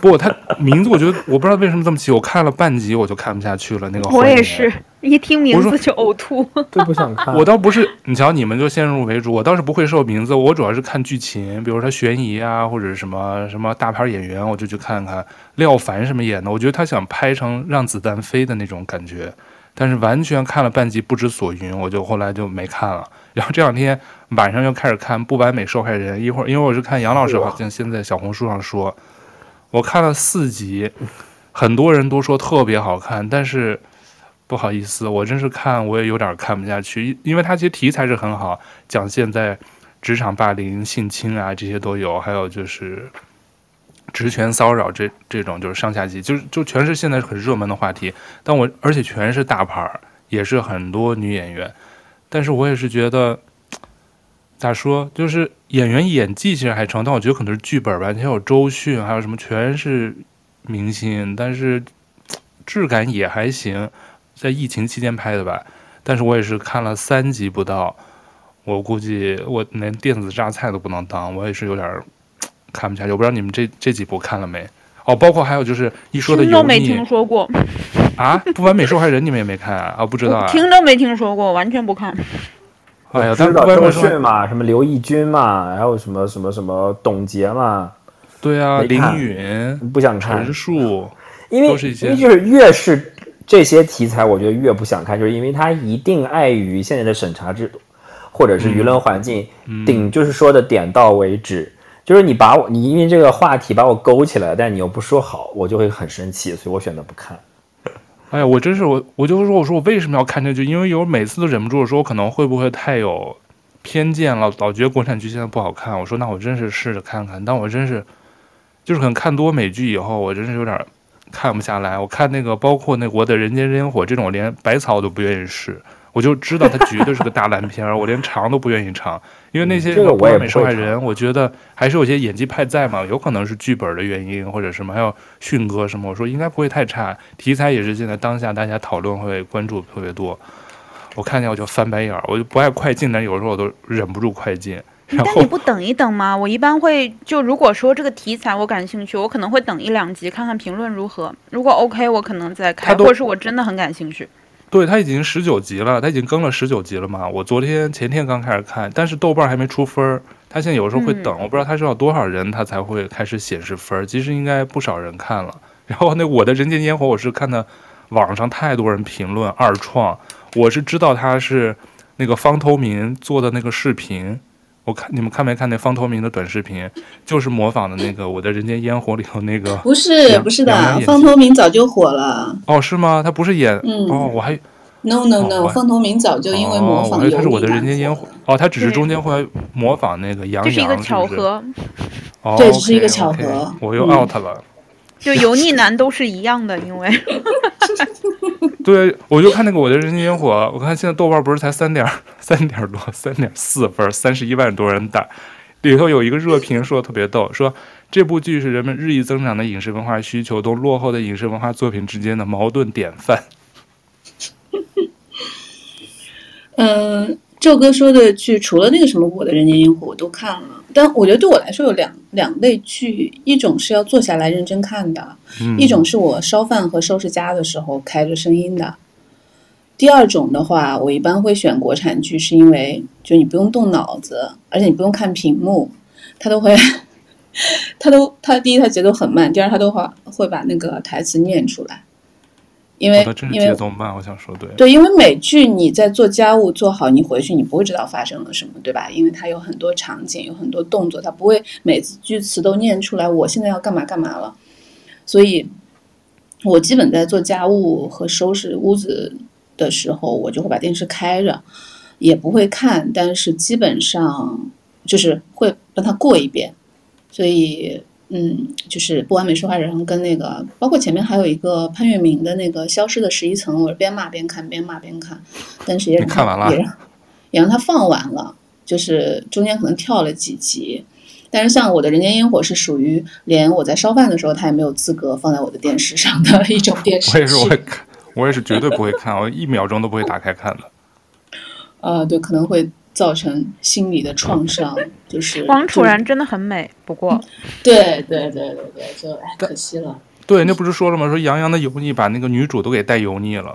不，他名字我觉得我不知道为什么这么起，我看了半集我就看不下去了。那个我也是一听名字就呕吐，都不想看。我倒不是，你瞧你们就先入为主，我倒是不会受名字，我主要是看剧情，比如说悬疑啊，或者什么什么大牌演员，我就去看看。廖凡什么演的，我觉得他想拍成让子弹飞的那种感觉，但是完全看了半集不知所云，我就后来就没看了。然后这两天晚上又开始看《不完美受害人》，一会儿因为我是看杨老师好像现在小红书上说。我看了四集，很多人都说特别好看，但是不好意思，我真是看我也有点看不下去，因为它其实题材是很好，讲现在职场霸凌、性侵啊这些都有，还有就是职权骚扰这这种就是上下级，就是就全是现在很热门的话题。但我而且全是大牌，也是很多女演员，但是我也是觉得。咋说？就是演员演技其实还成，但我觉得可能是剧本吧。你像有周迅，还有什么全是明星，但是质感也还行。在疫情期间拍的吧，但是我也是看了三集不到，我估计我连电子榨菜都不能当，我也是有点看不下去。我不知道你们这这几部看了没？哦，包括还有就是一说的油腻，听都没听说过啊？不完美受害人你们也没看啊？哦，不知道啊？听都没听说过，完全不看。哎呀，知道周迅嘛，什么刘奕君嘛，还有什么什么什么董洁嘛，对啊，林允不想看，陈数，因为因为就是越是这些题材，我觉得越不想看，就是因为它一定碍于现在的审查制度，或者是舆论环境，嗯、顶就是说的点到为止，嗯、就是你把我你因为这个话题把我勾起来，但你又不说好，我就会很生气，所以我选择不看。哎呀，我真是我，我就说，我说我为什么要看这剧？因为有每次都忍不住说，我可能会不会太有偏见了，老觉得国产剧现在不好看。我说那我真是试着看看，但我真是就是可能看多美剧以后，我真是有点看不下来。我看那个包括那国的人间烟火这种，连百草都不愿意试。我就知道它绝对是个大烂片儿，我连尝都不愿意尝，因为那些不完美受害人，我觉得还是有些演技派在嘛，有可能是剧本的原因或者什么，还有迅哥什么，我说应该不会太差，题材也是现在当下大家讨论会关注特别多，我看见我就翻白眼儿，我就不爱快进，但有时候我都忍不住快进。但你不等一等吗？我一般会就如果说这个题材我感兴趣，我可能会等一两集看看评论如何，如果 OK 我可能再看，或者是我真的很感兴趣。对，他已经十九集了，他已经更了十九集了嘛。我昨天前天刚开始看，但是豆瓣还没出分儿，他现在有时候会等，我不知道他是要多少人他才会开始显示分儿。其实应该不少人看了。然后那我的人间烟火，我是看的网上太多人评论二创，我是知道他是那个方头明做的那个视频。我看你们看没看那方头明的短视频，就是模仿的那个《我的人间烟火》里头那个。不是不是的，方头明早就火了。哦，是吗？他不是演？嗯。哦，我还。No no no，方头明早就因为模仿。哦，他是我的人间烟火。哦，他只是中间会模仿那个杨洋。这是一个巧合。哦，对，这是一个巧合。我又 out 了。就油腻男都是一样的，因为。对，我就看那个《我的人间烟火》，我看现在豆瓣不是才三点三点多，三点四分，三十一万多人打，里头有一个热评说的特别逗，说这部剧是人们日益增长的影视文化需求同落后的影视文化作品之间的矛盾典范。嗯，宙哥说的剧，除了那个什么《我的人间烟火》，我都看了。但我觉得对我来说有两两类剧，一种是要坐下来认真看的，嗯、一种是我烧饭和收拾家的时候开着声音的。第二种的话，我一般会选国产剧，是因为就你不用动脑子，而且你不用看屏幕，它都会，它都它第一它节奏很慢，第二它都会会把那个台词念出来。因为因为节奏慢，我想说对对，因为美剧你在做家务做好，你回去你不会知道发生了什么，对吧？因为它有很多场景，有很多动作，它不会每次句词都念出来。我现在要干嘛干嘛了，所以，我基本在做家务和收拾屋子的时候，我就会把电视开着，也不会看，但是基本上就是会让它过一遍，所以。嗯，就是不完美受害人跟那个，包括前面还有一个潘粤明的那个消失的十一层，我是边骂边看，边骂边看，但是也让看完了，也让也让他放完了，就是中间可能跳了几集，但是像我的人间烟火是属于连我在烧饭的时候他也没有资格放在我的电视上的一种电视剧。我也是，我会看，我也是绝对不会看，我一秒钟都不会打开看的。呃，对，可能会。造成心理的创伤，就是王楚然真的很美，不过，对对对对对，就哎可惜了。对，那不是说了吗？说杨洋的油腻把那个女主都给带油腻了，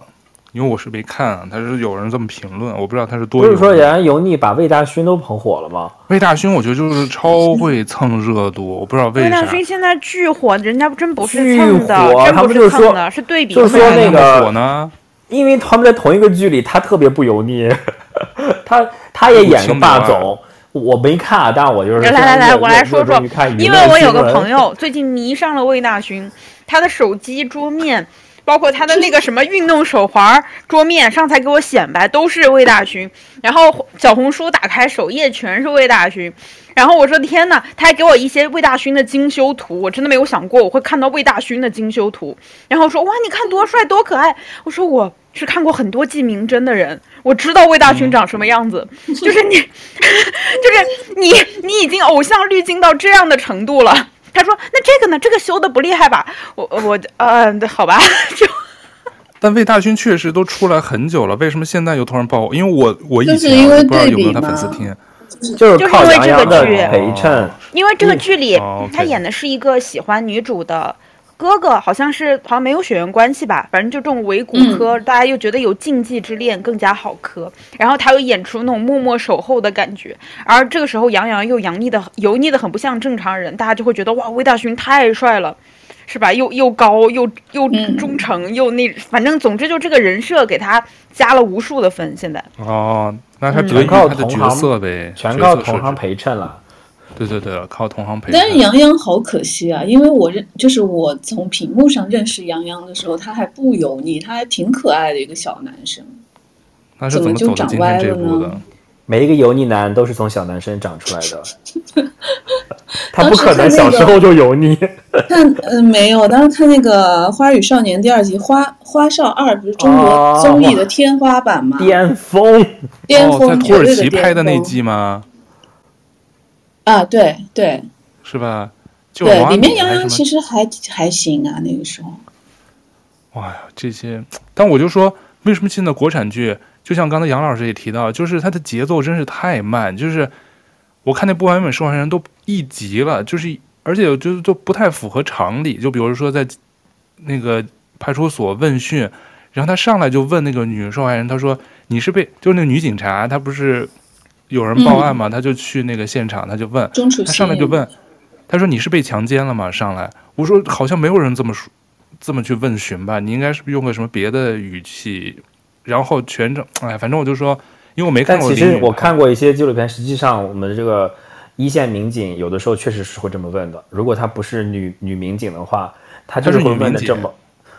因为我是没看啊，他是有人这么评论，我不知道他是多。不是说杨洋油腻把魏大勋都捧火了吗？魏大勋我觉得就是超会蹭热度，我不知道为啥。魏大勋现在巨火，人家真不是蹭的，真不是蹭的，是对比就是说那个火呢，因为他们在同一个剧里，他特别不油腻，他。他也演个霸总，我没看，但我就是来来来，我来说说，因为我有个朋友最近迷上了魏大勋，他的手机桌面，包括他的那个什么运动手环桌面，上才给我显摆都是魏大勋，然后小红书打开首页全是魏大勋，然后我说天呐，他还给我一些魏大勋的精修图，我真的没有想过我会看到魏大勋的精修图，然后说哇，你看多帅多可爱，我说我。是看过很多季明真的人，我知道魏大勋长什么样子。就是你，就是你，你已经偶像滤镜到这样的程度了。他说：“那这个呢？这个修的不厉害吧？”我我呃，好吧。就，但魏大勋确实都出来很久了，为什么现在又突然爆？因为我我以前不知道有没有他粉丝听，就是靠杨洋的陪衬。因为这个剧里他演的是一个喜欢女主的。哥哥好像是好像没有血缘关系吧，反正就这种伪骨科，嗯、大家又觉得有禁忌之恋更加好磕。然后他又演出那种默默守候的感觉，而这个时候杨洋又洋腻的油腻的很不像正常人，大家就会觉得哇，魏大勋太帅了，是吧？又又高又又忠诚、嗯、又那，反正总之就这个人设给他加了无数的分。现在哦，那他全靠他的角色呗，全靠同行陪衬了。对对对，靠同行陪。但是杨洋好可惜啊，因为我认就是我从屏幕上认识杨洋的时候，他还不油腻，他还挺可爱的一个小男生。那是怎么就长歪了呢？每一个油腻男都是从小男生长出来的。他不可能小时候就油腻。看，嗯、呃，没有，当时看那个《花儿与少年》第二集《花花少二》，不是中国综艺的天花板吗？巅峰，巅峰，哦，在土耳其拍的那季吗？啊，对对，是吧？对，里面杨洋其实还还行啊，那个时候。哇呀，这些，但我就说，为什么现在国产剧，就像刚才杨老师也提到，就是它的节奏真是太慢，就是我看那不完美受害人都一集了，就是而且就就不太符合常理。就比如说在那个派出所问讯，然后他上来就问那个女受害人，他说：“你是被就是那个女警察，她不是。”有人报案嘛，嗯、他就去那个现场，他就问，他上来就问，他说，你是被强奸了吗？上来，我说好像没有人这么说，这么去问询吧，你应该是不是用个什么别的语气？然后全程，哎，反正我就说，因为我没看过。但其实我看过一些纪录片，实际上我们这个一线民警有的时候确实是会这么问的。如果他不是女女民警的话，他就是会问的这么。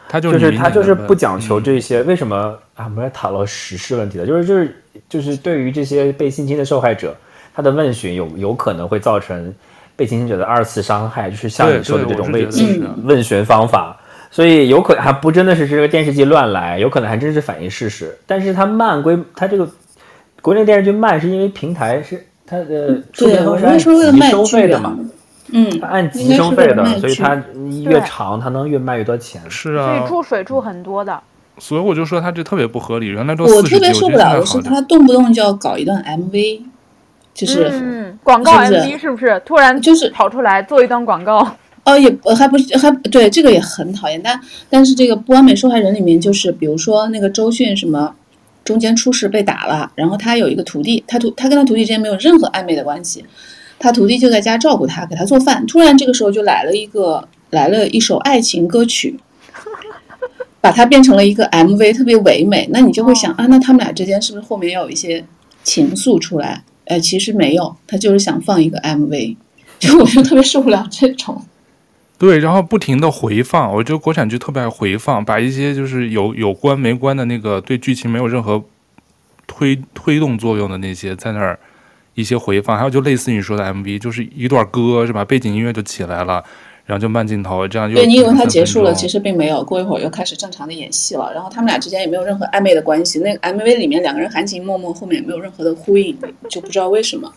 他就是他就是不讲求这些，为什么啊？我们来讨论时事问题的，就是就是就是对于这些被性侵的受害者，他的问询有有可能会造成被性侵者的二次伤害，就是像你说的这种问问询方法，所以有可能还不真的是这个电视剧乱来，有可能还真是反映事实。但是它慢归它这个国内电视剧慢，是因为平台是它的出片方是按集收费的嘛。嗯，它按集收费的，所以它越长，它能越卖越多钱。是啊，所以注水注很多的。所以我就说他这特别不合理。原来都我特别受不了的是他动不动就要搞一段 MV，就是、嗯，广告是不是 MV 是不是突然就是跑出来做一段广告？哦，也呃还不是还对这个也很讨厌，但但是这个不完美受害人里面就是，比如说那个周迅什么中间出事被打了，然后他有一个徒弟，他徒他跟他徒弟之间没有任何暧昧的关系，他徒弟就在家照顾他，给他做饭，突然这个时候就来了一个来了一首爱情歌曲，把它变成了一个 MV，特别唯美，那你就会想啊，那他们俩之间是不是后面要有一些情愫出来？哎，其实没有，他就是想放一个 MV，就我就特别受不了这种。对，然后不停的回放，我觉得国产剧特别爱回放，把一些就是有有关没关的那个对剧情没有任何推推动作用的那些在那儿一些回放，还有就类似你说的 MV，就是一段歌是吧？背景音乐就起来了，然后就慢镜头，这样就对，你以为它结束了，其实并没有，过一会儿又开始正常的演戏了。然后他们俩之间也没有任何暧昧的关系，那个 MV 里面两个人含情脉脉，后面也没有任何的呼应，就不知道为什么。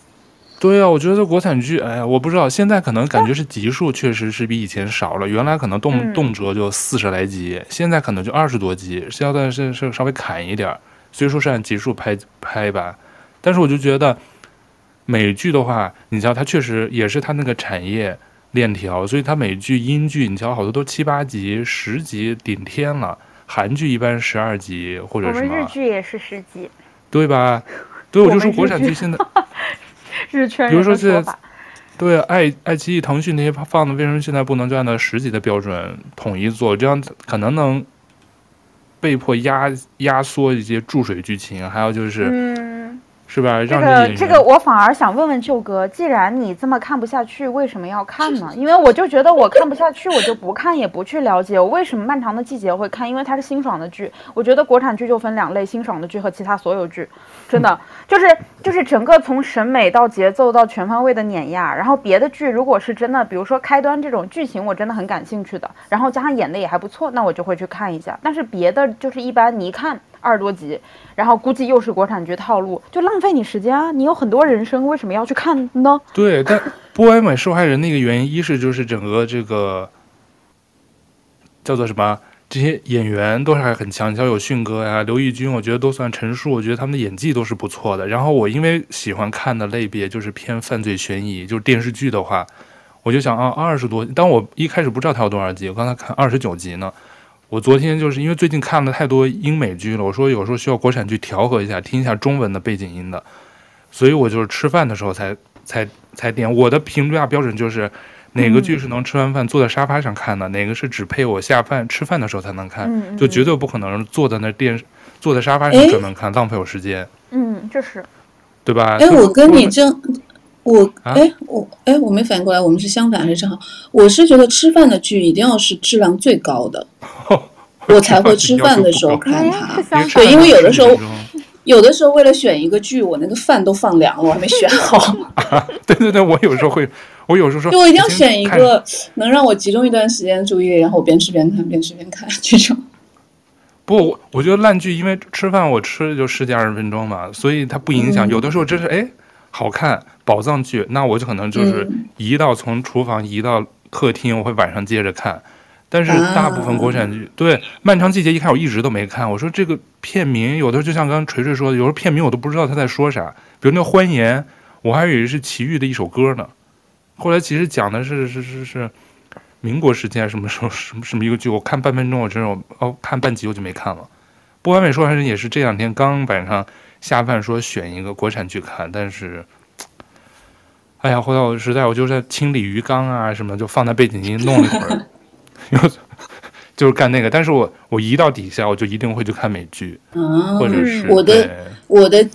对啊，我觉得国产剧，哎呀，我不知道，现在可能感觉是集数确实是比以前少了，原来可能动、嗯、动辄就四十来集，现在可能就二十多集，现在是是稍微砍一点，虽说是按集数拍拍吧，但是我就觉得美剧的话，你知道它确实也是它那个产业链条，所以它美剧、英剧，你瞧好多都七八集、十集顶天了，韩剧一般十二集或者什么，我们日剧也是十集，对吧？对，我就说国产剧现在。日圈比如说是，对爱爱奇艺、腾讯那些放的，为什么现在不能就按照十集的标准统一做？这样可能能被迫压压缩一些注水剧情，还有就是。嗯是吧？这个这个，我反而想问问舅哥，既然你这么看不下去，为什么要看呢？因为我就觉得我看不下去，我就不看，也不去了解。我为什么漫长的季节会看？因为它是欣爽的剧。我觉得国产剧就分两类：欣爽的剧和其他所有剧。真的，就是就是整个从审美到节奏到全方位的碾压。然后别的剧如果是真的，比如说开端这种剧情，我真的很感兴趣的，然后加上演的也还不错，那我就会去看一下。但是别的就是一般，你一看。二十多集，然后估计又是国产剧套路，就浪费你时间啊！你有很多人生，为什么要去看呢？对，但不完美受害人那个原因，一是就是整个这个叫做什么，这些演员都是还很强，像有迅哥呀、刘奕君，我觉得都算成熟，我觉得他们的演技都是不错的。然后我因为喜欢看的类别就是偏犯罪悬疑，就是电视剧的话，我就想啊，二十多，但我一开始不知道它有多少集，我刚才看二十九集呢。我昨天就是因为最近看了太多英美剧了，我说有时候需要国产剧调和一下，听一下中文的背景音的，所以我就是吃饭的时候才才才点。我的评价标准就是哪个剧是能吃完饭坐在沙发上看的，嗯、哪个是只配我下饭吃饭的时候才能看，嗯、就绝对不可能坐在那电视坐在沙发上专门看，浪费我时间。嗯，这是，对吧？哎，我跟你正。我哎，我哎，我没反应过来，我们是相反还是正好？我是觉得吃饭的剧一定要是质量最高的，我才会吃饭的时候看它。对，因为有的时候，有的时候为了选一个剧，我那个饭都放凉了，我还没选好。啊，对对对，我有时候会，我有时候说，就我一定要选一个能让我集中一段时间注意力，然后我边吃边看，边吃边看这种。不，我我觉得烂剧，因为吃饭我吃就十几二十分钟嘛，所以它不影响。有的时候真是哎。好看宝藏剧，那我就可能就是移到从厨房移到客厅，我会晚上接着看。但是大部分国产剧，对《漫长季节》一开始我一直都没看。我说这个片名，有的就像刚刚锤锤说的，有时候片名我都不知道他在说啥。比如那个欢颜，我还以为是齐豫的一首歌呢。后来其实讲的是是是是民国时期什么时候什么什么一个剧，我看半分钟，我真是哦看半集我就没看了。不完美受害人也是这两天刚晚上。下饭说选一个国产剧看，但是，哎呀，后来我实在我就在清理鱼缸啊什么，就放在背景音弄了一会儿，又就是干那个。但是我我一到底下，我就一定会去看美剧，啊、或者是我的我的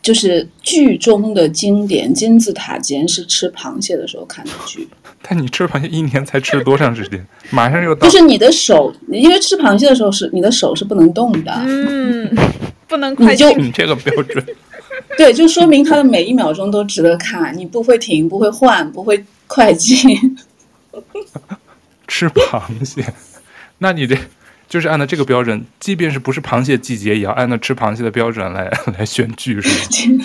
就是剧中的经典金字塔尖是吃螃蟹的时候看的剧。但你吃螃蟹一年才吃了多长时间？马上又到。就是你的手，因为吃螃蟹的时候是你的手是不能动的。嗯。不能快就，你这个标准，对，就说明他的每一秒钟都值得看。你不会停，不会换，不会快进。吃螃蟹，那你这就是按照这个标准，即便是不是螃蟹季节，也要按照吃螃蟹的标准来 来选剧，是吗？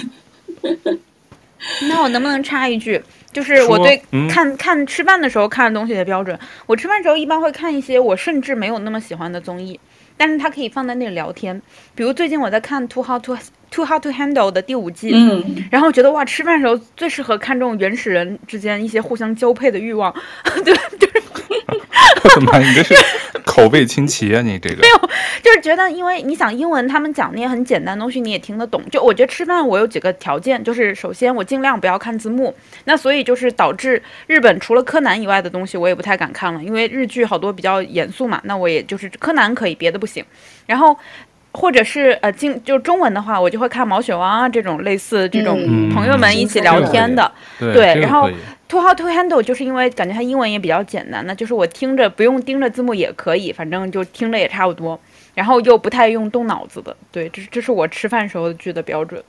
那我能不能插一句？就是我对看、嗯、看吃饭的时候看东西的标准，我吃饭时候一般会看一些我甚至没有那么喜欢的综艺。但是它可以放在那里聊天。比如最近我在看《Too Hot to Too Hard to Handle》的第五季，嗯，然后觉得哇，吃饭的时候最适合看这种原始人之间一些互相交配的欲望，对，就是。我的妈，你这是口味清奇啊！你这个 没有，就是觉得，因为你想英文，他们讲那些很简单的东西，你也听得懂。就我觉得吃饭，我有几个条件，就是首先我尽量不要看字幕。那所以就是导致日本除了柯南以外的东西，我也不太敢看了，因为日剧好多比较严肃嘛。那我也就是柯南可以，别的不行。然后或者是呃，经就中文的话，我就会看毛血旺啊这种类似这种朋友们一起聊天的，嗯、对，然后。Too Hot to Handle 就是因为感觉它英文也比较简单，那就是我听着不用盯着字幕也可以，反正就听着也差不多，然后又不太用动脑子的，对，这这是我吃饭时候的剧的标准。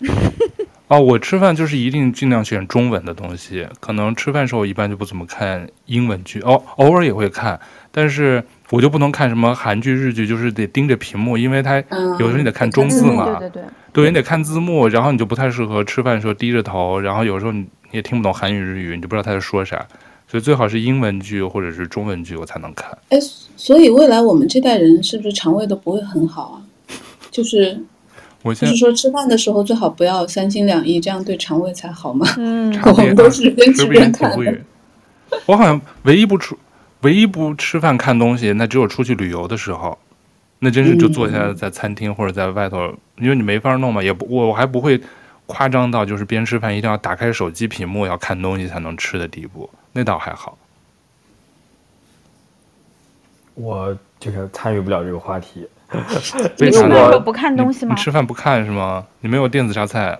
哦，我吃饭就是一定尽量选中文的东西，可能吃饭时候一般就不怎么看英文剧，哦，偶尔也会看，但是我就不能看什么韩剧、日剧，就是得盯着屏幕，因为它有时候你得看中字嘛，嗯、对对对，对，你得看字幕，然后你就不太适合吃饭的时候低着头，然后有时候你。你也听不懂韩语日语，你就不知道他在说啥，所以最好是英文剧或者是中文剧我才能看。哎，所以未来我们这代人是不是肠胃都不会很好啊？就是，我就是说吃饭的时候最好不要三心两意，这样对肠胃才好嘛。嗯，我们都是边吃边看的。我好像唯一不出，唯一不吃饭看东西，那只有出去旅游的时候，那真是就坐下来在餐厅或者在外头，嗯、因为你没法弄嘛，也不我我还不会。夸张到就是边吃饭一定要打开手机屏幕要看东西才能吃的地步，那倒还好。我就是参与不了这个话题。为什么不看东西吗？吃饭不看是吗？你没有电子榨菜？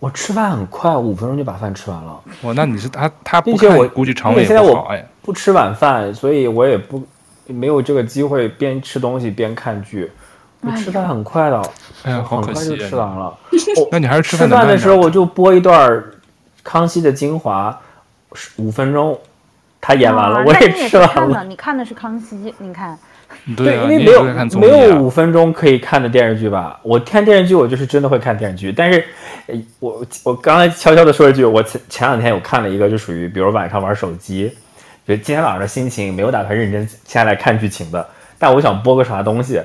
我吃饭很快，五分钟就把饭吃完了。哇，那你是他他不看，我估计肠胃也不好哎。不吃晚饭，所以我也不没有这个机会边吃东西边看剧。我吃饭很快的，哎呀，好可惜，很快就吃完了。哦、那你还是吃饭吃饭，的时候，我就播一段康熙的精华，五分钟，他演完了，啊、我也吃完了。你，了你看的是康熙，你看，对，啊、对，因为没有没有五分钟可以看的电视剧吧？我看电视剧，我就是真的会看电视剧。但是，我我刚才悄悄的说一句，我前前两天有看了一个，就属于比如晚上玩手机，就今天晚上的心情没有打算认真下来看剧情的，但我想播个啥东西。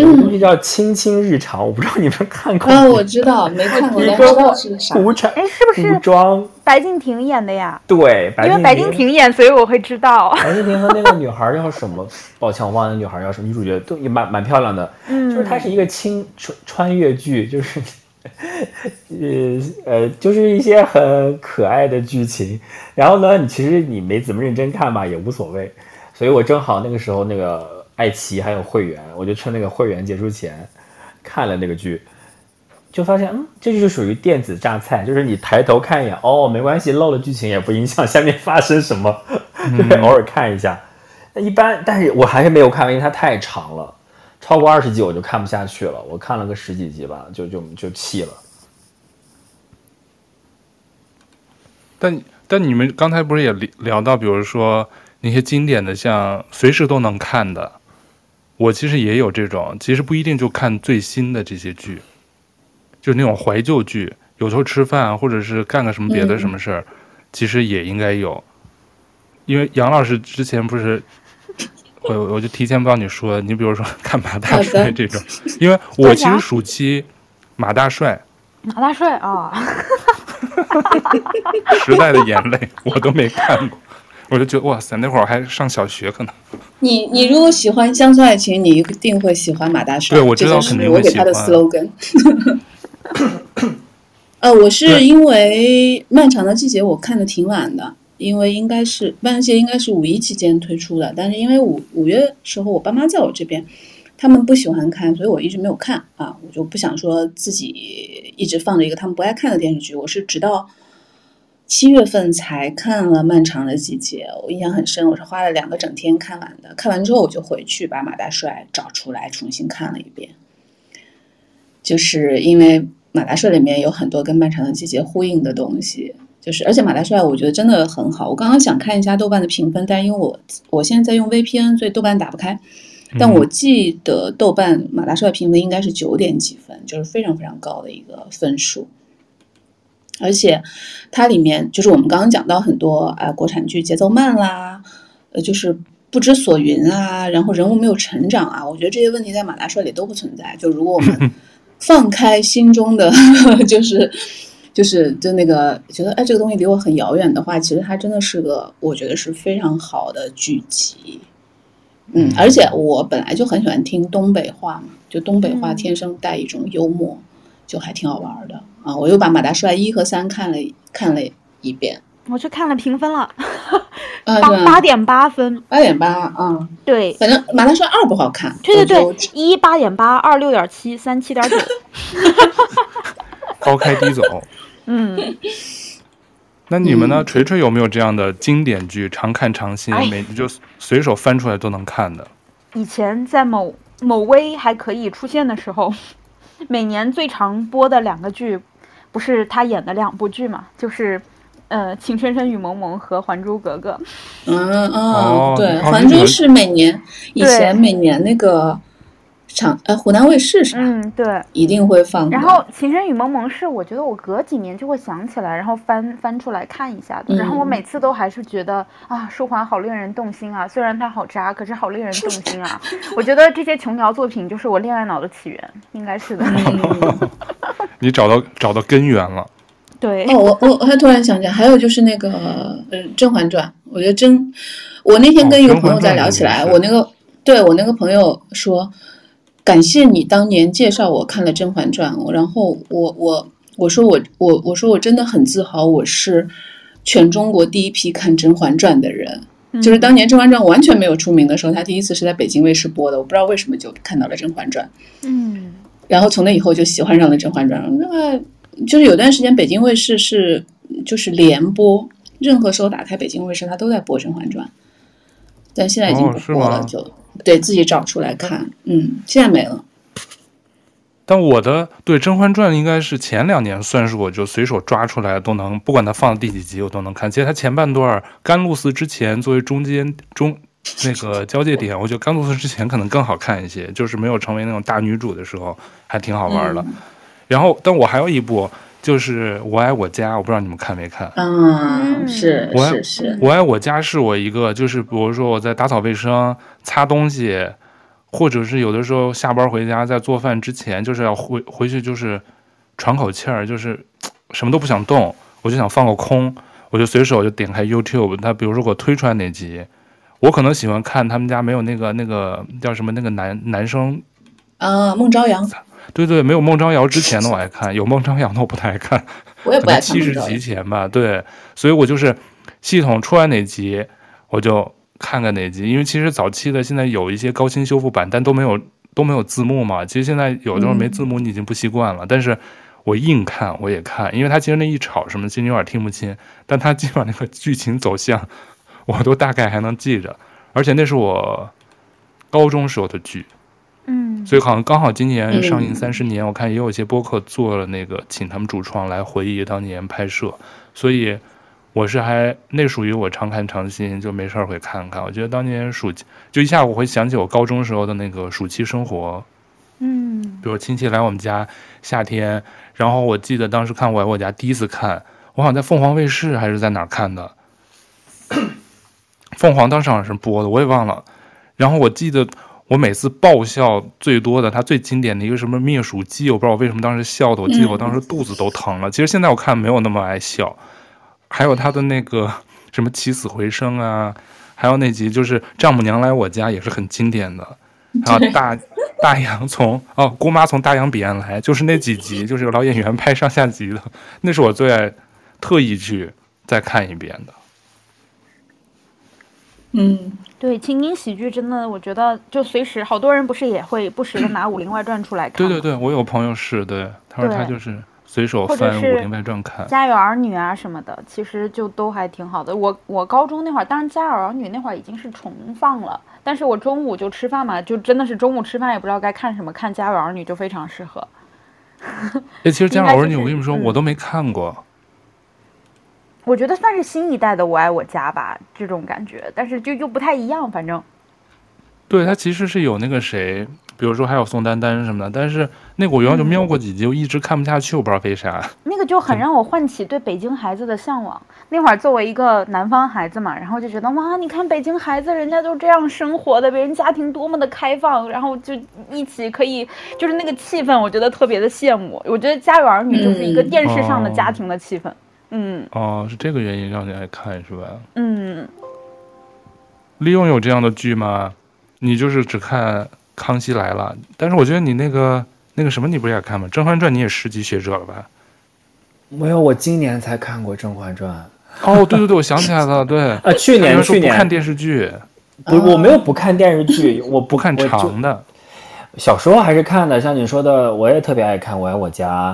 有个东西叫《卿卿日常》，我不知道你们看过。嗯，我知道，没看过，但知道是啥。古 trang，哎，是不是古装？白敬亭演的呀？对，因为白敬亭演，所以我会知道。白敬亭和那个女孩叫什么？抱歉，我忘了那女孩叫什么。女主角都也蛮蛮漂亮的。嗯，就是它是一个青穿穿越剧，就是，呃呃，就是一些很可爱的剧情。然后呢，你其实你没怎么认真看吧，也无所谓。所以我正好那个时候那个。爱奇艺还有会员，我就趁那个会员结束前看了那个剧，就发现，嗯，这就是属于电子榨菜，就是你抬头看一眼，哦，没关系，漏了剧情也不影响下面发生什么，就 偶尔看一下。那、嗯、一般，但是我还是没有看完，因为它太长了，超过二十集我就看不下去了。我看了个十几集吧，就就就弃了。但但你们刚才不是也聊到，比如说那些经典的，像随时都能看的。我其实也有这种，其实不一定就看最新的这些剧，就是那种怀旧剧，有时候吃饭或者是干个什么别的什么事儿，嗯、其实也应该有。因为杨老师之前不是，我我就提前帮你说，你比如说 看马大帅这种，因为 我其实暑期马大帅，马大帅啊，时代的眼泪我都没看过。我就觉得哇塞，那会儿还上小学可能。你你如果喜欢乡村爱情，你一定会喜欢马大帅。对，我知道肯定会喜欢。我给他的 slogan。呃，我是因为《漫长的季节》我看的挺晚的，因为应该是《漫长季节》应该是五一期间推出的，但是因为五五月时候我爸妈在我这边，他们不喜欢看，所以我一直没有看啊，我就不想说自己一直放着一个他们不爱看的电视剧，我是直到。七月份才看了《漫长的季节》，我印象很深，我是花了两个整天看完的。看完之后，我就回去把马大帅找出来重新看了一遍。就是因为马大帅里面有很多跟《漫长的季节》呼应的东西，就是而且马大帅我觉得真的很好。我刚刚想看一下豆瓣的评分，但因为我我现在在用 VPN，所以豆瓣打不开。但我记得豆瓣马大帅评分应该是九点几分，就是非常非常高的一个分数。而且，它里面就是我们刚刚讲到很多啊、呃，国产剧节奏慢啦，呃，就是不不知所云啊，然后人物没有成长啊，我觉得这些问题在马大帅里都不存在。就如果我们 放开心中的，就是就是就那个觉得哎这个东西离我很遥远的话，其实它真的是个我觉得是非常好的剧集。嗯，而且我本来就很喜欢听东北话嘛，就东北话天生带一种幽默，就还挺好玩的啊！我又把马大帅一和三看了看了一遍。我去看了评分了，八八点八分，八点八啊，对，反正马大帅二不好看，对对对，一八点八，二六点七，三七点九，高开低走，嗯，那你们呢？锤锤有没有这样的经典剧，常看常新，每就随手翻出来都能看的？以前在某某微还可以出现的时候，每年最常播的两个剧，不是他演的两部剧嘛，就是。呃，《情深深雨蒙蒙》和《还珠格格》。嗯嗯，对，《还珠》是每年以前每年那个长呃湖南卫视是吧？嗯，对，一定会放。然后《情深雨蒙蒙》是我觉得我隔几年就会想起来，然后翻翻出来看一下的。然后我每次都还是觉得啊，舒缓好令人动心啊！虽然他好渣，可是好令人动心啊！我觉得这些琼瑶作品就是我恋爱脑的起源，应该是的。你找到找到根源了。对哦，我我我还突然想起来，还有就是那个呃《甄嬛传》，我觉得甄，我那天跟一个朋友在聊起来，哦、我那个对我那个朋友说，感谢你当年介绍我看了《甄嬛传》，然后我我我说我我我说我真的很自豪，我是全中国第一批看《甄嬛传》的人，嗯、就是当年《甄嬛传》完全没有出名的时候，他第一次是在北京卫视播的，我不知道为什么就看到了《甄嬛传》，嗯，然后从那以后就喜欢上了《甄嬛传》，那个。就是有段时间，北京卫视是就是连播，任何时候打开北京卫视，它都在播《甄嬛传》，但现在已经不播了，哦、就得自己找出来看。嗯，现在没了。但我的对《甄嬛传》应该是前两年算是我就随手抓出来都能，不管它放第几集我都能看。其实它前半段甘露寺之前作为中间中那个交界点，我觉得甘露寺之前可能更好看一些，就是没有成为那种大女主的时候还挺好玩的。嗯然后，但我还有一部，就是《我爱我家》，我不知道你们看没看？嗯，是我是是。我爱我家是我一个，就是比如说我在打扫卫生、擦东西，或者是有的时候下班回家在做饭之前，就是要回回去就是喘口气儿，就是什么都不想动，我就想放个空，我就随手就点开 YouTube，他比如说给我推出来哪集，我可能喜欢看他们家没有那个那个叫什么那个男男生啊，孟朝阳。对对，没有孟昭瑶之前的我爱看，有孟昭瑶的我不太爱看。我也不爱看。七十集前吧，对，所以我就是系统出来哪集我就看看哪集，因为其实早期的现在有一些高清修复版，但都没有都没有字幕嘛。其实现在有的时候没字幕你已经不习惯了，嗯、但是我硬看我也看，因为他其实那一吵什么，其实有点听不清，但他基本上那个剧情走向我都大概还能记着，而且那是我高中时候的剧。嗯，所以好像刚好今年上映三十年，嗯、我看也有一些播客做了那个，请他们主创来回忆当年拍摄，所以我是还那属于我常看常新，就没事儿会看看。我觉得当年暑期就一下我会想起我高中时候的那个暑期生活，嗯，比如亲戚来我们家夏天，然后我记得当时看我来我家第一次看，我好像在凤凰卫视还是在哪儿看的，凤凰当时好像是播的，我也忘了，然后我记得。我每次爆笑最多的，他最经典的一个什么灭鼠记，我不知道我为什么当时笑的，我记得我当时肚子都疼了。其实现在我看没有那么爱笑。还有他的那个什么起死回生啊，还有那集就是丈母娘来我家也是很经典的。还有大 大洋从哦姑妈从大洋彼岸来，就是那几集，就是有老演员拍上下集的，那是我最爱特意去再看一遍的。嗯。对，情景喜剧真的，我觉得就随时，好多人不是也会不时的 拿《武林外传》出来看。对对对，我有朋友是对，他说他就是随手翻《武林外传》看，《家有儿女》啊什么的，其实就都还挺好的。我我高中那会儿，当然《家有儿女》那会儿已经是重放了，但是我中午就吃饭嘛，就真的是中午吃饭也不知道该看什么，看《家有儿女》就非常适合。哎，其实《家有儿女》，我跟你们说，我都没看过。我觉得算是新一代的《我爱我家》吧，这种感觉，但是就又不太一样，反正。对，他其实是有那个谁，比如说还有宋丹丹什么的，但是那个我原来就瞄过几集，我一直看不下去，我不知道为啥。那个就很让我唤起对北京孩子的向往。那会儿作为一个南方孩子嘛，然后就觉得哇，你看北京孩子，人家都这样生活的，别人家庭多么的开放，然后就一起可以，就是那个气氛，我觉得特别的羡慕。我觉得《家有儿女》就是一个电视上的家庭的气氛。嗯。嗯哦，是这个原因让你爱看是吧？嗯。利用有这样的剧吗？你就是只看《康熙来了》，但是我觉得你那个那个什么，你不是也看吗？《甄嬛传》你也十级学者了吧？没有，我今年才看过《甄嬛传》。哦，对对对，我想起来了，对，啊，去年去年不看电视剧，不，我没有不看电视剧，我不 看长的，小时候还是看的，像你说的，我也特别爱看《我爱我家》，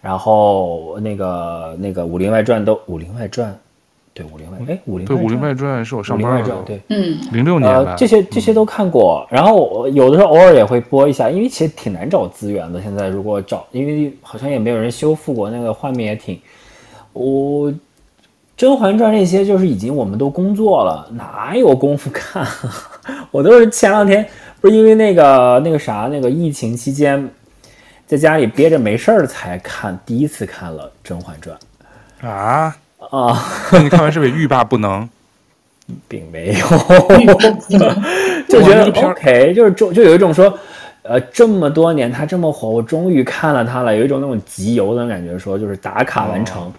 然后那个那个《武林外传》都《武林外传》。对《武林外》哎，《武林对《武林外传》是我上班的时候，对，嗯，零六年呃，这些这些都看过，嗯、然后我有的时候偶尔也会播一下，因为其实挺难找资源的。现在如果找，因为好像也没有人修复过，那个画面也挺。我《甄嬛传》那些就是已经我们都工作了，哪有功夫看？我都是前两天不是因为那个那个啥那个疫情期间，在家里憋着没事儿才看，第一次看了《甄嬛传》啊。啊，你看完是不是欲罢不能？并没有，就觉得 OK，就是就就有一种说，呃，这么多年他这么火，我终于看了他了，有一种那种集邮的感觉，说就是打卡完成，哦、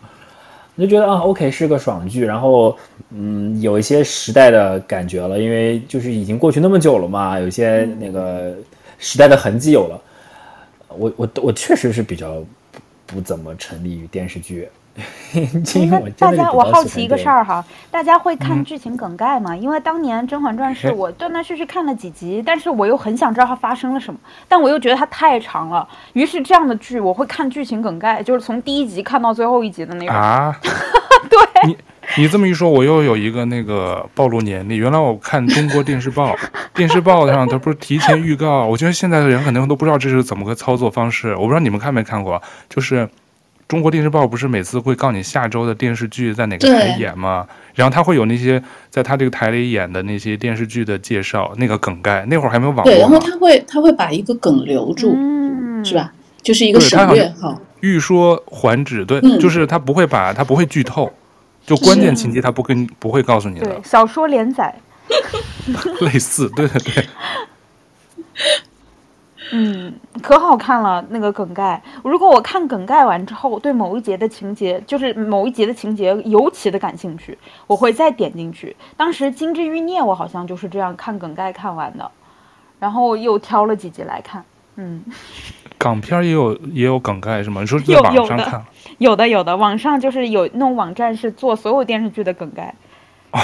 就觉得啊，OK 是个爽剧，然后嗯，有一些时代的感觉了，因为就是已经过去那么久了嘛，有一些那个时代的痕迹有了。我我我确实是比较不不怎么沉迷于电视剧。那大家，我好奇一个事儿哈，大家会看剧情梗概吗？因为当年《甄嬛传》是我断断续续看了几集，但是我又很想知道它发生了什么，但我又觉得它太长了，于是这样的剧我会看剧情梗概，就是从第一集看到最后一集的那种。啊，对。你 你这么一说，我又有一个那个暴露年龄。原来我看中国电视报，电视报上它不是提前预告？我觉得现在的人可能都不知道这是怎么个操作方式。我不知道你们看没看过，就是。中国电视报不是每次会告你下周的电视剧在哪个台演吗？然后他会有那些在他这个台里演的那些电视剧的介绍，那个梗概。那会儿还没有网络。对，然后他会他会把一个梗留住，嗯、是吧？就是一个省略号。欲说还止，对，嗯、就是他不会把他不会剧透，就关键情节他不跟不会告诉你的。对，小说连载，类似，对对对。嗯，可好看了那个梗概。如果我看梗概完之后，对某一节的情节，就是某一节的情节尤其的感兴趣，我会再点进去。当时《金枝欲孽》我好像就是这样看梗概看完的，然后又挑了几集来看。嗯，港片也有也有梗概是吗？你说在网上看？有的，有的，网上就是有那种网站是做所有电视剧的梗概。哦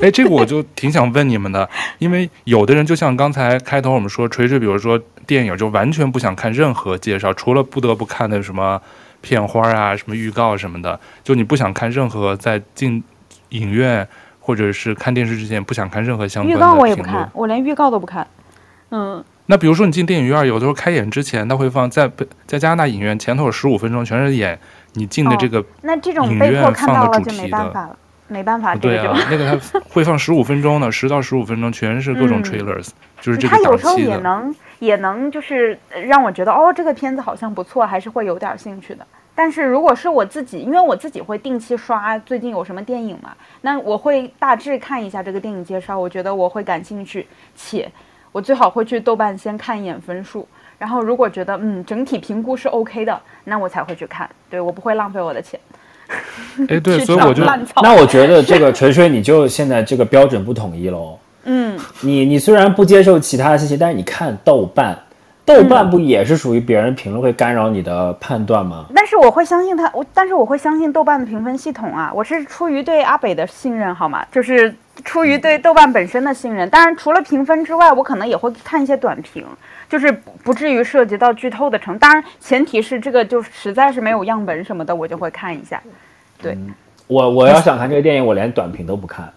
哎，这个我就挺想问你们的，因为有的人就像刚才开头我们说，锤锤，比如说电影就完全不想看任何介绍，除了不得不看的什么片花啊、什么预告什么的，就你不想看任何在进影院或者是看电视之前不想看任何相关的。预告我也不看，我连预告都不看。嗯，那比如说你进电影院，有的时候开演之前他会放在在加拿大影院前头十五分钟全是演你进的这个那这种被迫看到了就没办法了。没办法，对啊，那个他会放十五分钟呢，十到十五分钟全是各种 trailers，、嗯、就是这个。他有时候也能也能就是让我觉得哦，这个片子好像不错，还是会有点兴趣的。但是如果是我自己，因为我自己会定期刷最近有什么电影嘛，那我会大致看一下这个电影介绍，我觉得我会感兴趣，且我最好会去豆瓣先看一眼分数，然后如果觉得嗯整体评估是 OK 的，那我才会去看。对，我不会浪费我的钱。哎，对，所以我就那我觉得这个锤锤，你就现在这个标准不统一喽。嗯，你你虽然不接受其他的信息，但是你看豆瓣，豆瓣不也是属于别人评论会干扰你的判断吗？但是我会相信他，我但是我会相信豆瓣的评分系统啊，我是出于对阿北的信任，好吗？就是出于对豆瓣本身的信任。当然，除了评分之外，我可能也会看一些短评。就是不至于涉及到剧透的程度，当然前提是这个就实在是没有样本什么的，我就会看一下。对，嗯、我我要想看这个电影，我连短评都不看。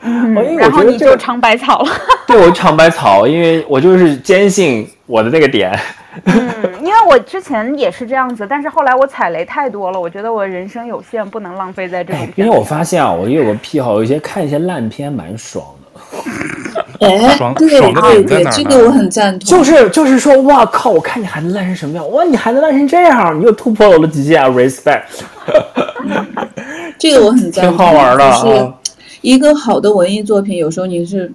嗯，然后你就尝百草了。对，我尝百草，因为我就是坚信我的那个点。嗯，因为我之前也是这样子，但是后来我踩雷太多了，我觉得我人生有限，不能浪费在这种。因为我发现啊，我有个癖好，有一些看一些烂片蛮爽的。哎，爽对爽的对对，点在哪这个我很赞同。就是就是说，哇靠！我看你还能烂成什么样？哇，你还能烂成这样？你又突破了我的极限啊！respect。这个我很赞同，挺好玩的就是啊一个好的文艺作品，有时候你是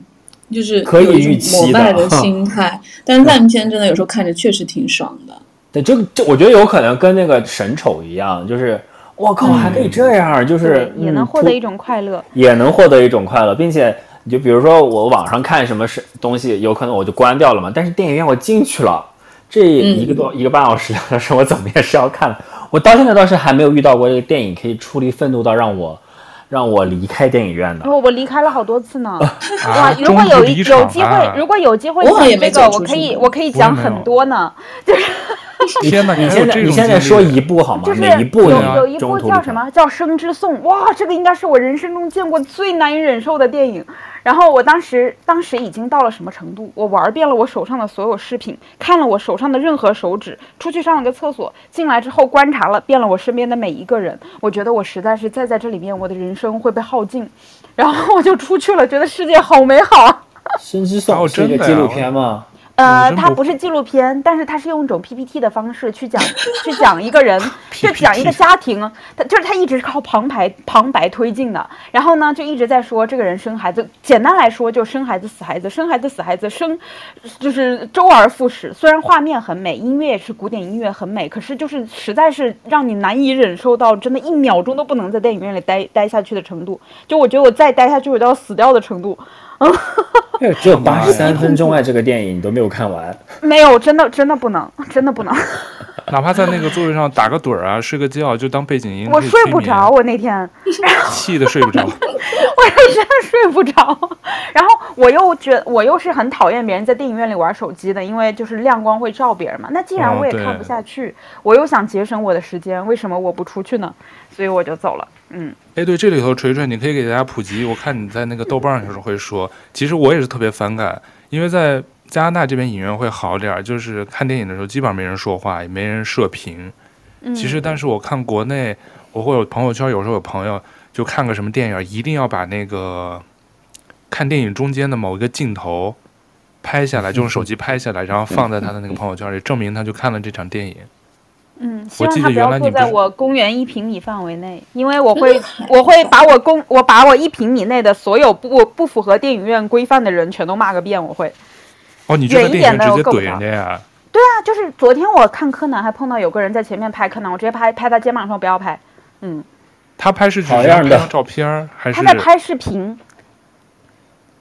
就是可以有一种预期的膜拜的心态，但是烂片真的有时候看着确实挺爽的。对，这这我觉得有可能跟那个神丑一样，就是我靠，还可以这样，就是，也能嗯获得一种快乐。也能获得一种快乐，并且你就比如说我网上看什么是东西，有可能我就关掉了嘛，但是电影院我进去了，这一个多、一个半小时 我怎么也是要看的。我到现在倒是还没有遇到过这个电影可以处理愤怒到让我让我离开电影院的。我我离开了好多次呢。哇 啊，，如果有一有机会啊，如果有机会这个，没走我可以我可以讲很多呢。天哪，你还有这种现在你现在说一部好吗？就是哪一部有呢？有一部叫什么叫《生之颂》，哇，这个应该是我人生中见过最难以忍受的电影。然后我当时当时已经到了什么程度？我玩遍了我手上的所有饰品，看了我手上的任何手指，出去上了个厕所，进来之后观察了遍了我身边的每一个人。我觉得我实在是再在这里面，我的人生会被耗尽。然后我就出去了，觉得世界好美好啊。深之颂哦是一个纪录片吗？呃，它不是纪录片，但是它是用一种 PPT 的方式去讲，去讲一个人，就讲一个家庭，他就是他一直是靠旁白旁白推进的，然后呢就一直在说这个人生孩子，简单来说就生孩子死孩子，生孩子死孩子，生就是周而复始。虽然画面很美，音乐也是古典音乐很美，可是就是实在是让你难以忍受到，真的一秒钟都不能在电影院里待待下去的程度。就我觉得我再待下去我都要死掉的程度。只有八十三分钟哎，这个电影你都没有看完。没有，真的真的不能，真的不能。哪怕在那个座位上打个盹儿啊，睡个觉，就当背景音。我睡不着，我那天 气的睡不着。我是真的睡不着。然后我又觉我又是很讨厌别人在电影院里玩手机的，因为就是亮光会照别人嘛。那既然我也看不下去，哦、我又想节省我的时间，为什么我不出去呢？所以我就走了。嗯，哎，对，这里头锤锤，你可以给大家普及。我看你在那个豆瓣上有时候会说，其实我也是特别反感，因为在加拿大这边影院会好点儿，就是看电影的时候基本上没人说话，也没人设评。嗯、其实，但是我看国内，我会有朋友圈，有时候有朋友就看个什么电影，一定要把那个看电影中间的某一个镜头拍下来，就用手机拍下来，然后放在他的那个朋友圈里，证明他就看了这场电影。嗯，希望他不要坐在我公园一平米范围内，因为我会 我会把我公我把我一平米内的所有不不符合电影院规范的人全都骂个遍。我会哦，你就在电影院直接怼人家呀？对啊，就是昨天我看柯南，还碰到有个人在前面拍柯南，我直接拍拍他肩膀说不要拍。嗯，他拍是只是拍张照片还是他在拍视频？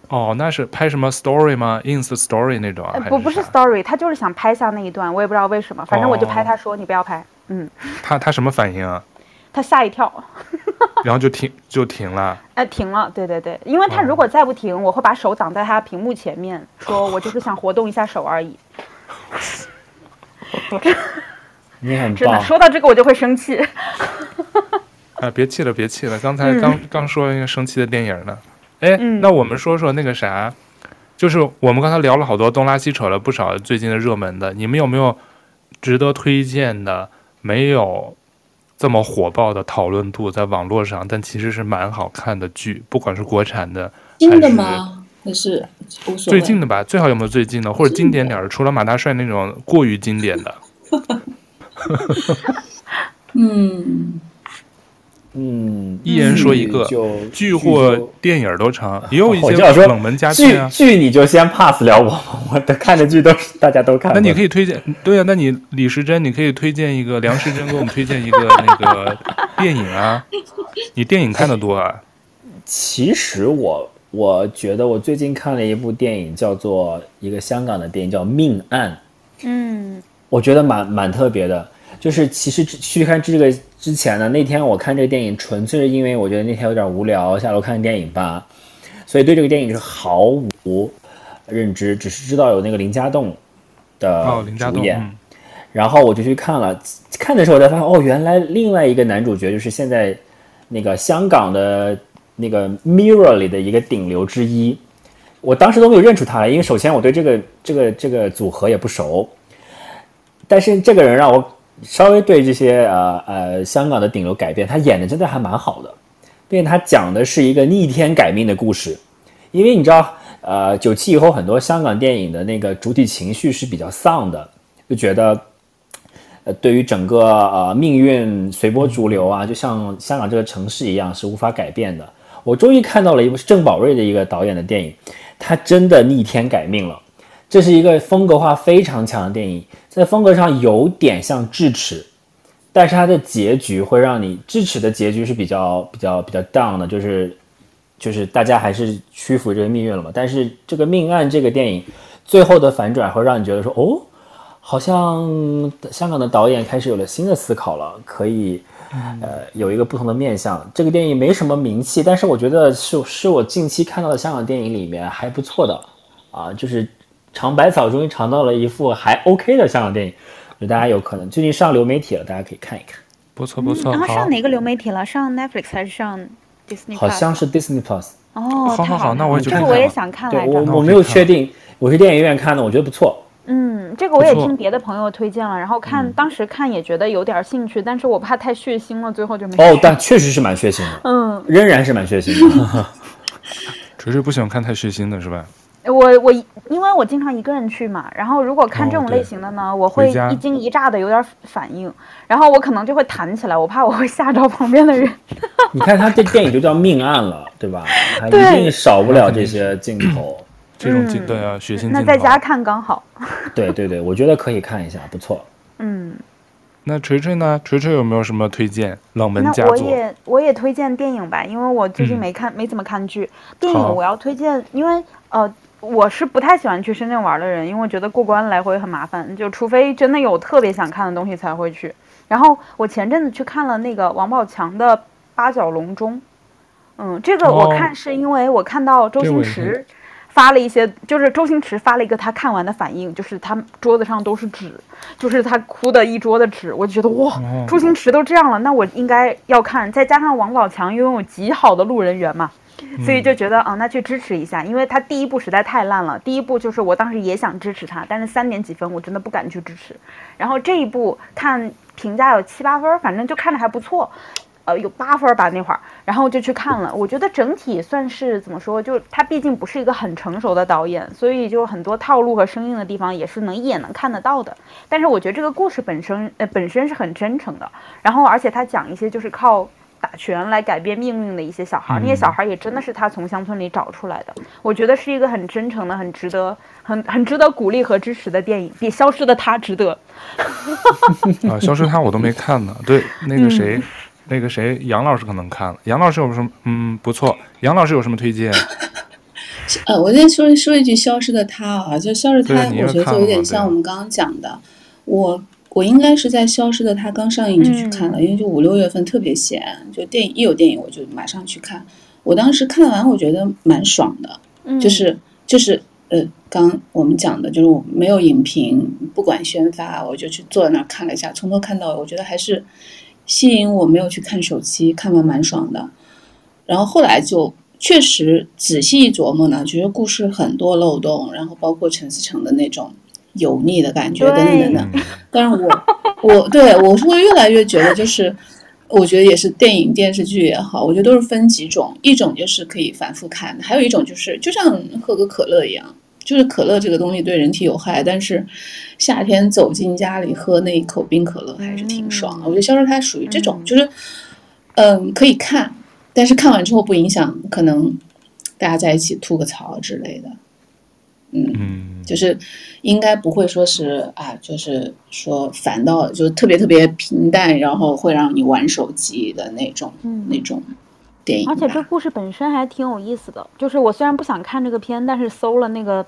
哦，那是拍什么 story 吗？ins story 那种啊？不，不是 story，他就是想拍下那一段，我也不知道为什么，反正我就拍他说、哦、你不要拍。嗯，他他什么反应啊？他吓一跳，然后就停就停了。哎，停了，对对对，因为他如果再不停，哦、我会把手挡在他屏幕前面，说我就是想活动一下手而已。你很 真的，说到这个我就会生气。啊，别气了，别气了，刚才刚、嗯、刚说一个生气的电影呢。哎，嗯、那我们说说那个啥，就是我们刚才聊了好多东拉西扯了不少最近的热门的，你们有没有值得推荐的？没有这么火爆的讨论度在网络上，但其实是蛮好看的剧，不管是国产的，新的吗？还是最近的吧？最好有没有最近的，或者经典点的？除了马大帅那种过于经典的。嗯。嗯，一人说一个剧或电影都成，也有一些冷门佳片啊。剧你就先 pass 了我，我的看的剧都是大家都看。那你可以推荐，对啊，那你李时珍，你可以推荐一个梁时珍给我们推荐一个那个 电影啊。你电影看的多啊？其实我我觉得我最近看了一部电影，叫做一个香港的电影叫《命案》。嗯，我觉得蛮蛮特别的。就是其实去看这个之前呢，那天我看这个电影纯粹是因为我觉得那天有点无聊，下楼看电影吧，所以对这个电影是毫无认知，只是知道有那个林家栋的主演，哦嗯、然后我就去看了。看的时候我才发现，哦，原来另外一个男主角就是现在那个香港的那个 Mirror 里的一个顶流之一。我当时都没有认出他来，因为首先我对这个这个这个组合也不熟，但是这个人让我。稍微对这些呃呃香港的顶流改变，他演的真的还蛮好的，并且他讲的是一个逆天改命的故事，因为你知道，呃，九七以后很多香港电影的那个主体情绪是比较丧的，就觉得，呃，对于整个呃命运随波逐流啊，就像香港这个城市一样是无法改变的。我终于看到了一部是郑宝瑞的一个导演的电影，他真的逆天改命了。这是一个风格化非常强的电影，在风格上有点像智齿，但是它的结局会让你智齿的结局是比较比较比较 down 的，就是。就是大家还是屈服这个命运了嘛，但是这个命案这个电影最后的反转会让你觉得说，哦，好像香港的导演开始有了新的思考了，可以呃有一个不同的面向。这个电影没什么名气，但是我觉得是是我近期看到的香港电影里面还不错的啊，就是尝百草终于尝到了一副还 OK 的香港电影，就大家有可能最近上流媒体了，大家可以看一看。不错不错，然后上哪个流媒体了？上 Netflix 还是上？Disney 好像是 Disney Plus 哦，好好好，那我也去看看。这个我也想看来着。我我没有确定，我是电影院看的，我觉得不错。嗯，这个我也听别的朋友推荐了，然后看当时看也觉得有点兴趣，但是我怕太血腥了，最后就没。哦，但确实是蛮血腥的。嗯，仍然是蛮血腥的。只是不喜欢看太血腥的是吧？我我因为我经常一个人去嘛，然后如果看这种类型的呢，我会一惊一乍的有点反应，然后我可能就会弹起来，我怕我会吓着旁边的人。你看他这电影就叫命案了，对吧？他一定少不了这些镜头，这种镜对啊，血腥镜头。那在家看刚好。对对对，我觉得可以看一下，不错。嗯。那锤锤呢？锤锤有没有什么推荐冷门佳作？那我也我也推荐电影吧，因为我最近没看、嗯、没怎么看剧。电影我要推荐，因为呃。我是不太喜欢去深圳玩的人，因为我觉得过关来回很麻烦，就除非真的有特别想看的东西才会去。然后我前阵子去看了那个王宝强的《八角笼中》，嗯，这个我看是因为我看到周星驰发了一些，就是周星驰发了一个他看完的反应，就是他桌子上都是纸，就是他哭的一桌的纸，我就觉得哇，周星驰都这样了，那我应该要看。再加上王宝强拥有极好的路人缘嘛。所以就觉得啊、哦，那去支持一下，因为他第一部实在太烂了。第一部就是我当时也想支持他，但是三点几分我真的不敢去支持。然后这一部看评价有七八分，反正就看着还不错，呃，有八分吧那会儿，然后就去看了。我觉得整体算是怎么说，就他毕竟不是一个很成熟的导演，所以就很多套路和生硬的地方也是能一眼能看得到的。但是我觉得这个故事本身呃本身是很真诚的，然后而且他讲一些就是靠。打拳来改变命运的一些小孩，那些小孩也真的是他从乡村里找出来的。我觉得是一个很真诚的、很值得、很很值得鼓励和支持的电影，比《消失的她》值得。啊，《消失的她》我都没看呢。对，那个谁，嗯、那个谁，杨老师可能看了。杨老师有什么？嗯，不错。杨老师有什么推荐？呃，我先说说一句《消失的她》啊，就《消失的她》，我觉得就有点像我们刚刚讲的，我。我应该是在《消失的她》刚上映就去看了，嗯、因为就五六月份特别闲，就电影一有电影我就马上去看。我当时看完，我觉得蛮爽的，嗯、就是就是呃，刚我们讲的就是我没有影评，不管宣发，我就去坐在那儿看了一下，从头看到尾，我觉得还是吸引我，没有去看手机，看完蛮爽的。然后后来就确实仔细一琢磨呢，觉得故事很多漏洞，然后包括陈思诚的那种。油腻的感觉等等等等，但是我我对我是会越来越觉得，就是我觉得也是电影电视剧也好，我觉得都是分几种，一种就是可以反复看，还有一种就是就像喝个可乐一样，就是可乐这个东西对人体有害，但是夏天走进家里喝那一口冰可乐还是挺爽的。我觉得《消失它》属于这种，就是嗯可以看，但是看完之后不影响，可能大家在一起吐个槽之类的。嗯，就是应该不会说是啊，就是说反倒就特别特别平淡，然后会让你玩手机的那种、嗯、那种电影。而且这故事本身还挺有意思的，就是我虽然不想看这个片，但是搜了那个。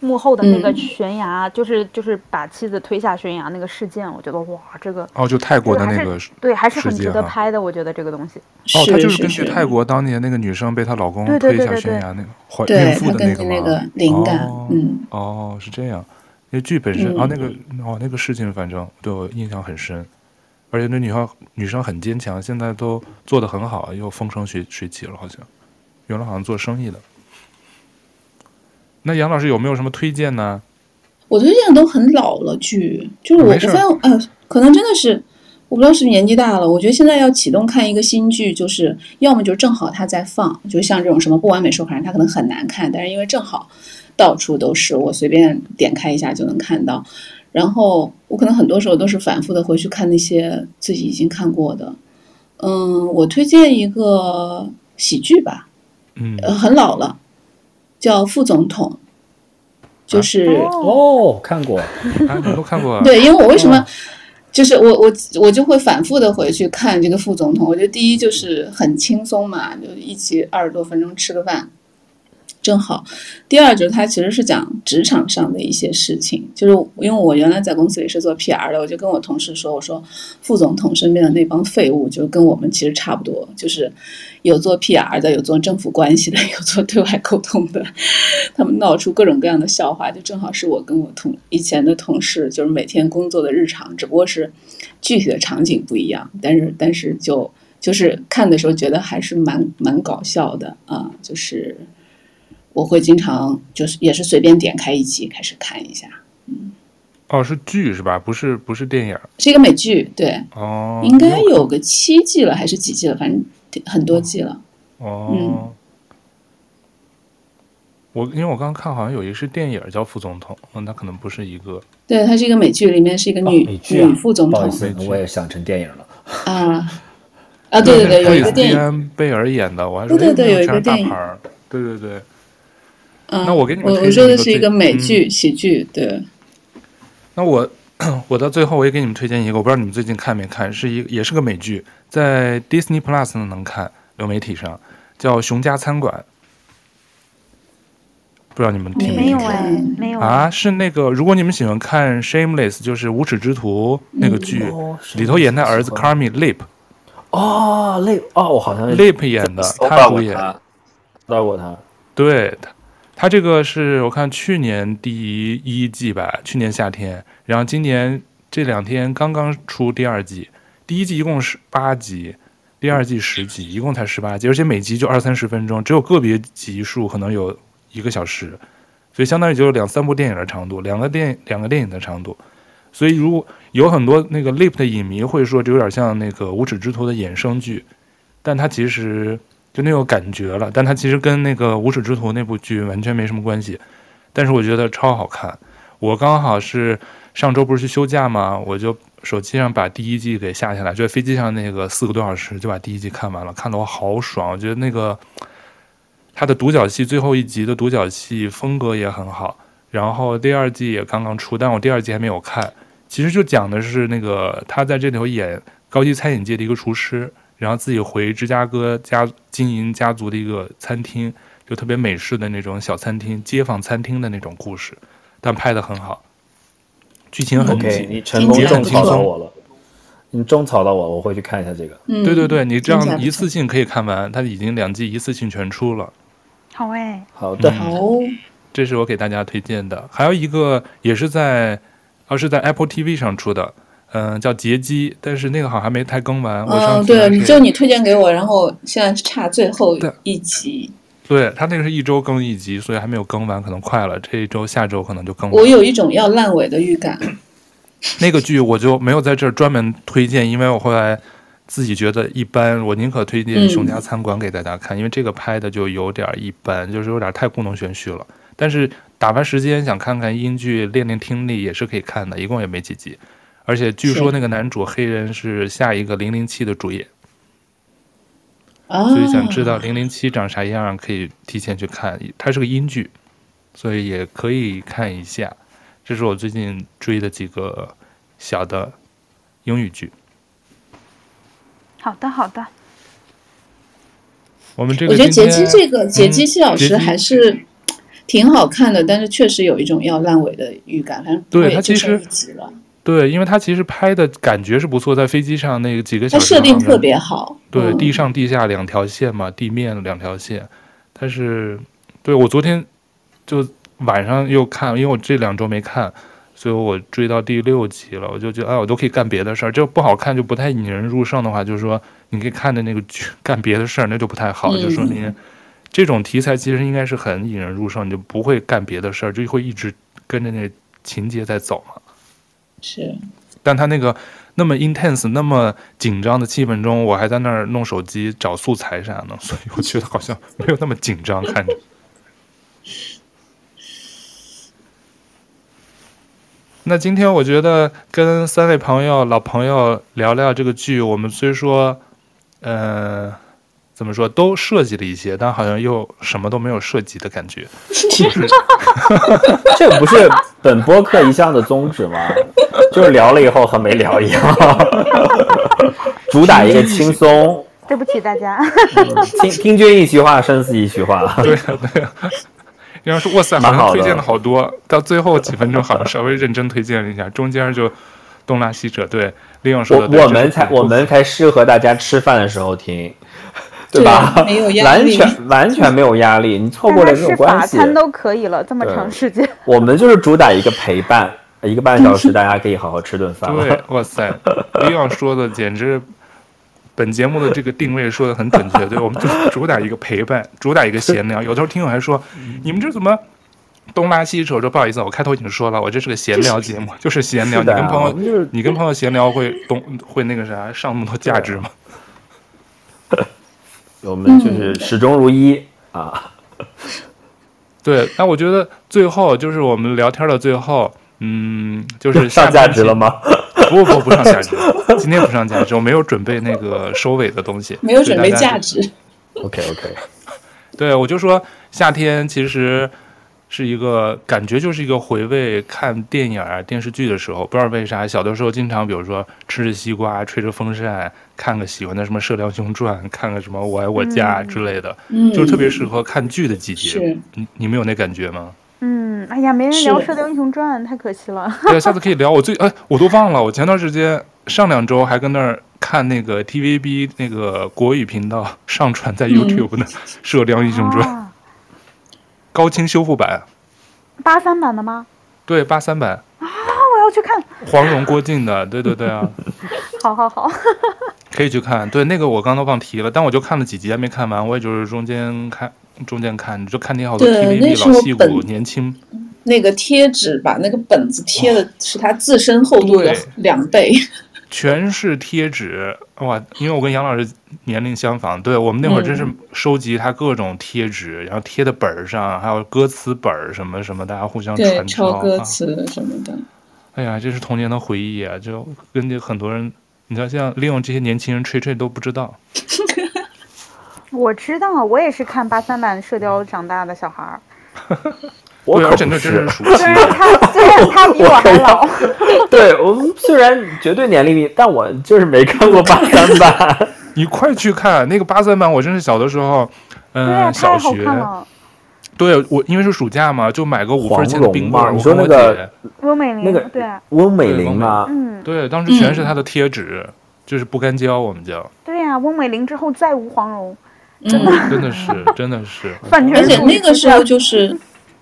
幕后的那个悬崖，嗯、就是就是把妻子推下悬崖那个事件，我觉得哇，这个哦，就泰国的那个对，还是很值得拍的。我觉得这个东西哦，他就是根据泰国当年那个女生被她老公推下悬崖那个怀孕妇的那个吗？灵感，哦、嗯，哦，是这样。那剧本身啊、嗯哦，那个哦，那个事情反正对我印象很深，而且那女孩女生很坚强，现在都做得很好，又风生水水起了，好像原来好像做生意的。那杨老师有没有什么推荐呢？我推荐的都很老了剧，就是我我发现，呃，可能真的是我不知道是不是年纪大了，我觉得现在要启动看一个新剧，就是要么就正好它在放，就像这种什么不完美收款人，它可能很难看，但是因为正好到处都是，我随便点开一下就能看到。然后我可能很多时候都是反复的回去看那些自己已经看过的。嗯，我推荐一个喜剧吧，嗯，呃，很老了，叫《副总统》，就是哦，看过，啊，你都看过啊？对，因为我为什么？就是我我我就会反复的回去看这个副总统。我觉得第一就是很轻松嘛，就一集二十多分钟吃个饭，正好。第二就是他其实是讲职场上的一些事情。就是因为我原来在公司里是做 PR 的，我就跟我同事说，我说副总统身边的那帮废物就跟我们其实差不多，就是有做 PR 的，有做政府关系的，有做对外沟通的，他们闹出各种各样的笑话，就正好是我跟我同以前的同事就是每天工作的日常，只不过是具体的场景不一样，但是但是就就是看的时候觉得还是蛮蛮搞笑的啊，就是我会经常就是也是随便点开一集开始看一下，嗯，哦，是剧是吧？不是不是电影，是一个美剧，对，哦，应该有个七季了还是几季了，反正。很多季了，哦，嗯、我因为我刚刚看好像有一个是电影叫《副总统》，嗯，那可能不是一个，对，它是一个美剧，里面是一个女、哦啊、女副总统，不好意思，我也想成电影了，啊啊，对对对，有一个电影，贝尔演的，我还说对对对，有一个电影，对对对，嗯，那我给你们我我说的是一个美剧、嗯、喜剧，对，那我 我到最后我也给你们推荐一个，我不知道你们最近看没看，是一个也是个美剧。在 Disney Plus 能看，流媒体上叫《熊家餐馆》，不知道你们听没有？没有哎，没有啊！是那个，如果你们喜欢看《Shameless》，就是无耻之徒那个剧，嗯、里头演他儿子 c a r m i Lip。哦，Lip 哦，我好像 Lip 演的，他主演，到过他。对他，他这个是我看去年第一季吧，去年夏天，然后今年这两天刚刚出第二季。第一季一共是八集，第二季十集，一共才十八集，而且每集就二三十分钟，只有个别集数可能有一个小时，所以相当于就是两三部电影的长度，两个电两个电影的长度。所以如果有很多那个 Leap 的影迷会说，这有点像那个无耻之徒的衍生剧，但它其实就那种感觉了，但它其实跟那个无耻之徒那部剧完全没什么关系。但是我觉得超好看，我刚好是上周不是去休假吗？我就。手机上把第一季给下下来，就在飞机上那个四个多小时就把第一季看完了，看得我好爽。我觉得那个他的独角戏最后一集的独角戏风格也很好。然后第二季也刚刚出，但我第二季还没有看。其实就讲的是那个他在这里头演高级餐饮界的一个厨师，然后自己回芝加哥家经营家族的一个餐厅，就特别美式的那种小餐厅、街坊餐厅的那种故事，但拍得很好。剧情很紧，你成功种草到我了。你种草到我，我会去看一下这个。嗯，对对对，你这样一次性可以看完，它已经两季一次性全出了。好哎，好的，好，这是我给大家推荐的。还有一个也是在，哦，是在 Apple TV 上出的，嗯，叫《劫机》，但是那个好像还没太更完。嗯，对，就你推荐给我，然后现在差最后一集。对，他那个是一周更一集，所以还没有更完，可能快了。这一周、下周可能就更完。我有一种要烂尾的预感。那个剧我就没有在这儿专门推荐，因为我后来自己觉得一般，我宁可推荐《熊家餐馆》给大家看，嗯，因为这个拍的就有点一般，就是有点太故弄玄虚了。但是打发时间想看看英剧练练听力也是可以看的，一共也没几集。而且据说那个男主黑人是下一个零零七的主演。所以想知道零零七长啥样，可以提前去看。它是个英剧，所以也可以看一下。这是我最近追的几个小的英语剧。好的，好的。我们这个，我觉得杰基这个劫机七小时还是挺好看的，但是确实有一种要烂尾的预感。反正对他其实。对，因为他其实拍的感觉是不错，在飞机上那个几个小时，他设定特别好。对，地上地下两条线嘛，地面两条线。但是，对，我昨天就晚上又看，因为我这两周没看，所以我追到第六集了。我就觉得，哎，我都可以干别的事儿。这不好看就不太引人入胜的话，就是说你可以看的那个剧干别的事儿，那就不太好，就说明这种题材其实应该是很引人入胜，你就不会干别的事儿，就会一直跟着那情节在走嘛。是，但他那个那么 intense、那么紧张的气氛中，我还在那儿弄手机找素材啥的，所以我觉得好像没有那么紧张看着。那今天我觉得跟三位朋友、老朋友聊聊这个剧，我们虽说，呃，怎么说都设计了一些，但好像又什么都没有涉及的感觉。这不是本播客一向的宗旨吗？就是聊了以后和没聊一样，主打一个轻松。对不起大家。听听君一席话，胜似一席话。对呀，对呀。要说哇塞，好像推荐了好多，到最后几分钟好像稍微认真推荐了一下，中间就东拉西扯。对，利用说的，我们才我们才适合大家吃饭的时候听，对吧？没有压力，完全完全没有压力，你错过了没有关系。法餐都可以了，这么长时间。我们就是主打一个陪伴，一个半小时，大家可以好好吃顿饭。对，哇塞，利用说的简直。本节目的这个定位说的很准确，对，我们就主打一个陪伴，主打一个闲聊。有的时候听友还说，你们这怎么东拉西扯？说不好意思，我开头已经说了，我这是个闲聊节目，就是闲聊。你跟朋友，你跟朋友闲聊会东会那个啥上那么多价值吗？我们就是始终如一啊。对，那我觉得最后就是我们聊天的最后，嗯，就是 上价值了吗？不不不上价值，今天不上价值，我没有准备那个收尾的东西，没有准备价值。OK OK，对，我就说夏天其实是一个感觉，就是一个回味看电影啊电视剧的时候。不知道为啥，小的时候经常，比如说吃着西瓜，吹着风扇，看个喜欢的什么《射雕英雄传》，看个什么《我爱我家》之类的，嗯，就是特别适合看剧的季节。是，你你们有那感觉吗？嗯，哎呀，没人聊《射雕英雄传》，太可惜了。对，下次可以聊。我最哎，我都忘了。我前段时间上两周还跟那儿看那个 TVB 那个国语频道上传在 YouTube 的《射雕英雄传》啊、高清修复版，八三版的吗？对，八三版啊，我要去看。黄蓉、郭靖的，对对对啊。好 好好，可以去看。对，那个我刚刚都忘提了，但我就看了几集还没看完，我也就是中间看。中间看就看见好多 TVB 老戏骨年轻，那个贴纸把那个本子贴的是他自身厚度的两倍，全是贴纸哇！因为我跟杨老师年龄相仿，对我们那会儿真是收集他各种贴纸，嗯、然后贴的本儿上还有歌词本儿什么什么，大家互相传抄歌词什么的、啊。哎呀，这是童年的回忆啊！就跟这很多人，你知道像利用这些年轻人吹吹都不知道。我知道，我也是看八三版《射雕》长大的小孩儿。我可真的真是。虽然他虽然他比我还老，对我虽然绝对年龄比，但我就是没看过八三版。你快去看那个八三版，我真是小的时候，嗯、呃，小学。对，我因为是暑假嘛，就买个五分钱的冰棒。你说那个翁美玲，那个对，翁美玲嘛？嗯，对，当时全是她的贴纸，嗯、就是不干胶，我们叫。对呀、啊，翁美玲之后再无黄蓉。真的，真的是，真的是。而且那个时候就是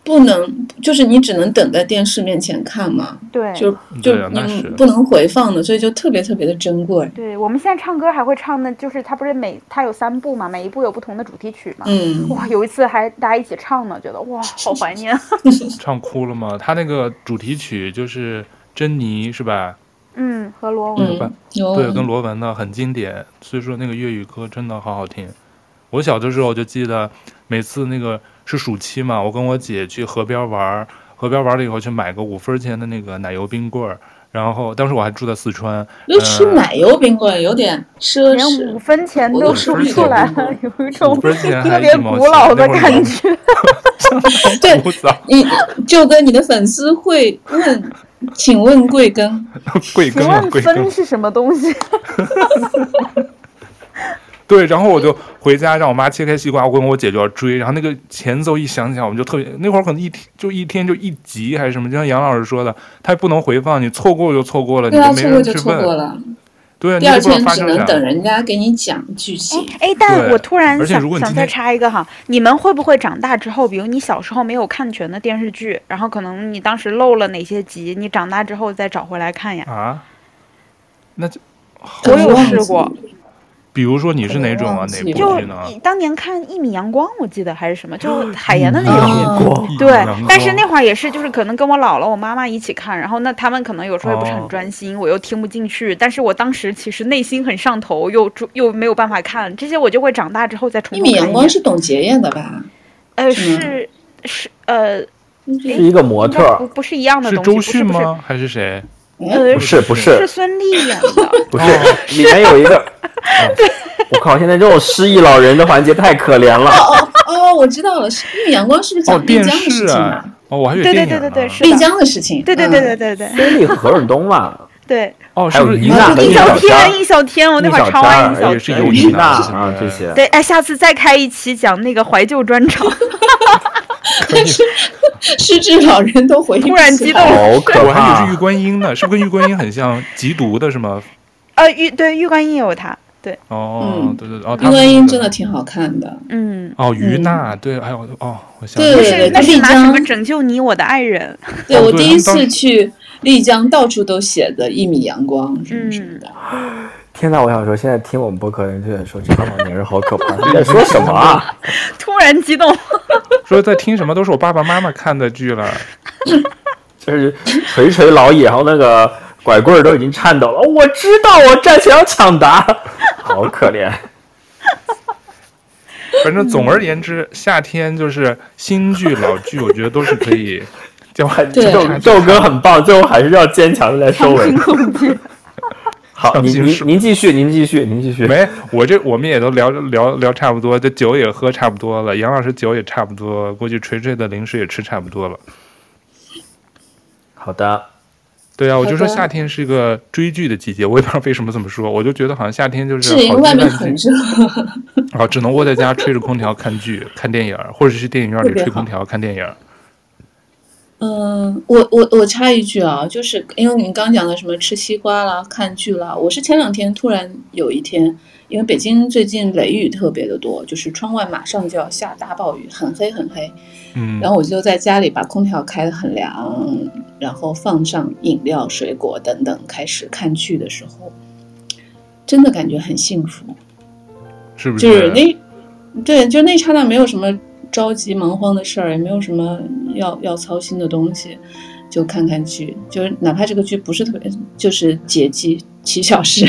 不能，就是你只能等在电视面前看嘛。对，就就你不能回放的，所以就特别特别的珍贵。对，我们现在唱歌还会唱的，就是它不是每它有三部嘛，每一部有不同的主题曲嘛。嗯。哇，有一次还大家一起唱呢，觉得哇，好怀念。唱哭了吗？他那个主题曲就是珍妮是吧？嗯，和罗文。嗯、对，跟罗文的很经典。所以说那个粤语歌真的好好听。我小的时候就记得，每次那个是暑期嘛，我跟我姐去河边玩，河边玩了以后去买个五分钱的那个奶油冰棍儿，然后当时我还住在四川，就吃奶油冰棍有点奢侈，连五分钱都说不出来了，有一种特别古老的感觉。对，你就跟你的粉丝会问，请问贵庚？贵庚？请问分是什么东西？对，然后我就回家让我妈切开西瓜，我跟我姐就要追，然后那个前奏一响起来，我们就特别那会儿可能一天就一天就一集还是什么，就像杨老师说的，他也不能回放，你错过就错过了，对啊，你就没人去问。错过就错过了。对啊，第二天只能等人家给你讲剧情。哎，但我突然想想再插一个哈，你们会不会长大之后，比如你小时候没有看全的电视剧，然后可能你当时漏了哪些集，你长大之后再找回来看呀？啊？那就我有试过。比如说你是哪种啊？哪部剧呢？当年看《一米阳光》，我记得还是什么，就 海岩的那个剧。对，但是那会儿也是，就是可能跟我姥姥、我妈妈一起看，然后那他们可能有时候也不是哦很专心，我又听不进去。但是我当时其实内心很上头，又又没有办法看这些，我就会长大之后再重一米阳光。是董洁演的吧？呃是是是呃是一个模特不不是一样的东西，周迅不是是吗？还是谁？呃不是不是是孙俪演的。不是，里面有一个。对，我靠！现在这种失忆老人的环节太可怜了。哦哦，我知道了，是阳光是不是讲丽江的事情啊！哦，我还以为对对对对对，是丽江的事情。对对对嗯对对对孙俪和何润东嘛，对。哦，还有于是不是一娜和小小天天，印小天，我那会儿超爱印小也是天。有你呢于娜啊这些。对，哎，下次再开一期讲那个怀旧专场，但是 失智老人都回忆突然激动起来好可我还以为是玉！观音呢，是不是跟玉观音很像？缉毒的是吗？呃，玉对玉观音也有他，对，哦嗯，对对对，哦，玉观音真的挺好看的。嗯，哦，于嗯娜，对，还有哦，我想对起是来了那是拿什丽江么拯救你我的爱人，对哦我第一次去丽江，到处都写的一米阳光什么什么的。天哪！我想说，现在听我们播客的人就在说，这帮老年人好可怕！你在说什么啊？突然激动，说在听什么都是我爸爸妈妈看的剧了。就是垂垂老矣，然后那个拐棍儿都已经颤抖了。我知道，我站起来要抢答，好可怜。反正总而言之，夏天就是新剧老剧，我觉得都是可以就很这这首歌很棒，最后还是要坚强的来收尾。好，您您您继续，您继续，您继续。没，我这我们也都聊聊聊差不多，这酒也喝差不多了，杨老师酒也差不多，估计锤锤的零食也吃差不多了。好的，对啊，我就说夏天是一个追剧的季节，我也不知道为什么这么说，我就觉得好像夏天就是是因为外面很热，然后只能窝在家吹着空调看剧、看电影，或者是电影院里吹空调看电影。嗯，我我我插一句啊，就是因为你刚讲的什么吃西瓜啦、看剧啦，我是前两天突然有一天，因为北京最近雷雨特别的多，就是窗外马上就要下大暴雨，很黑很黑，嗯，然后我就在家里把空调开得很凉，然后放上饮料、水果等等，开始看剧的时候，真的感觉很幸福，是不是就是？那，对，就那刹那没有什么着急忙慌的事儿，也没有什么要要操心的东西，就看看剧，就是哪怕这个剧不是特别，就是节季七小时，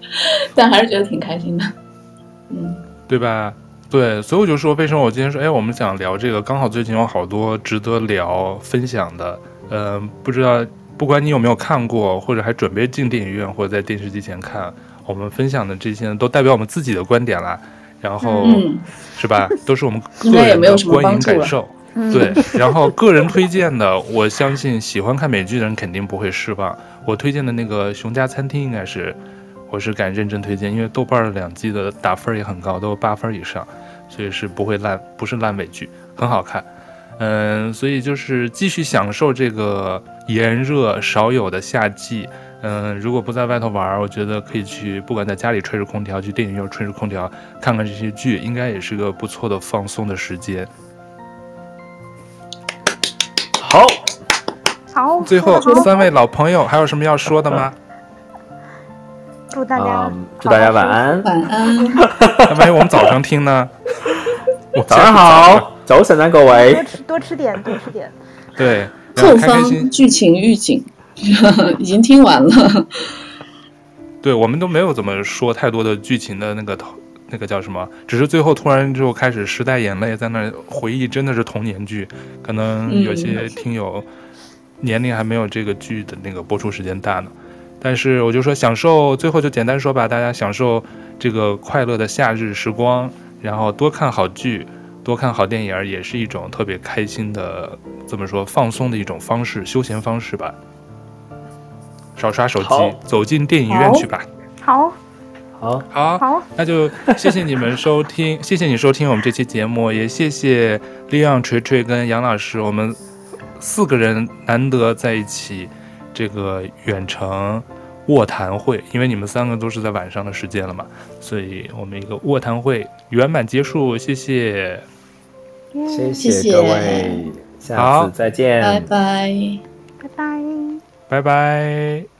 但还是觉得挺开心的，嗯。对吧？对，所以我就说，为什么我今天说，哎，我们想聊这个，刚好最近有好多值得聊分享的，呃，不知道不管你有没有看过，或者还准备进电影院或者在电视机前看，我们分享的这些都代表我们自己的观点啦，然后、嗯，是吧？都是我们个人的观影感受。对，然后个人推荐的，我相信喜欢看美剧的人肯定不会失望。我推荐的那个《熊家餐厅》应该是，我是敢认真推荐，因为豆瓣两季的打分也很高，都有八分以上，所以是不会烂，不是烂尾剧，很好看。嗯，所以就是继续享受这个炎热少有的夏季。嗯，如果不在外头玩，我觉得可以去，不管在家里吹着空调，去电影院吹着空调看看这些剧，应该也是个不错的放松的时间。好，好，最后三位老朋友还有什么要说的吗？祝大家嗯，祝大家晚安，晚安。那万一我们早上听呢？我早上好，早晨啊各多。吃多吃点，多吃点。对，然后方。剧情预警 已经听完了。对，我们都没有怎么说太多的剧情的那个头，那个叫什么？只是最后突然就开始时代眼泪在那回忆，真的是童年剧。可能有些听友年龄还没有这个剧的那个播出时间大呢。但是我就说享受，最后就简单说吧，大家享受这个快乐的夏日时光，然后多看好剧，多看好电影，也是一种特别开心的，怎么说放松的一种方式，休闲方式吧。少刷手机，走进电影院去吧。好，好，好，好，那就谢谢你们收听，谢谢你收听我们这期节目，也谢谢利昂、锤锤跟杨老师，我们四个人难得在一起，这个远程卧谈会，因为你们三个都是在晚上的时间了嘛，所以我们一个卧谈会圆满结束，谢谢，谢谢谢各位，下好。次再见，拜拜。拜拜。拜拜。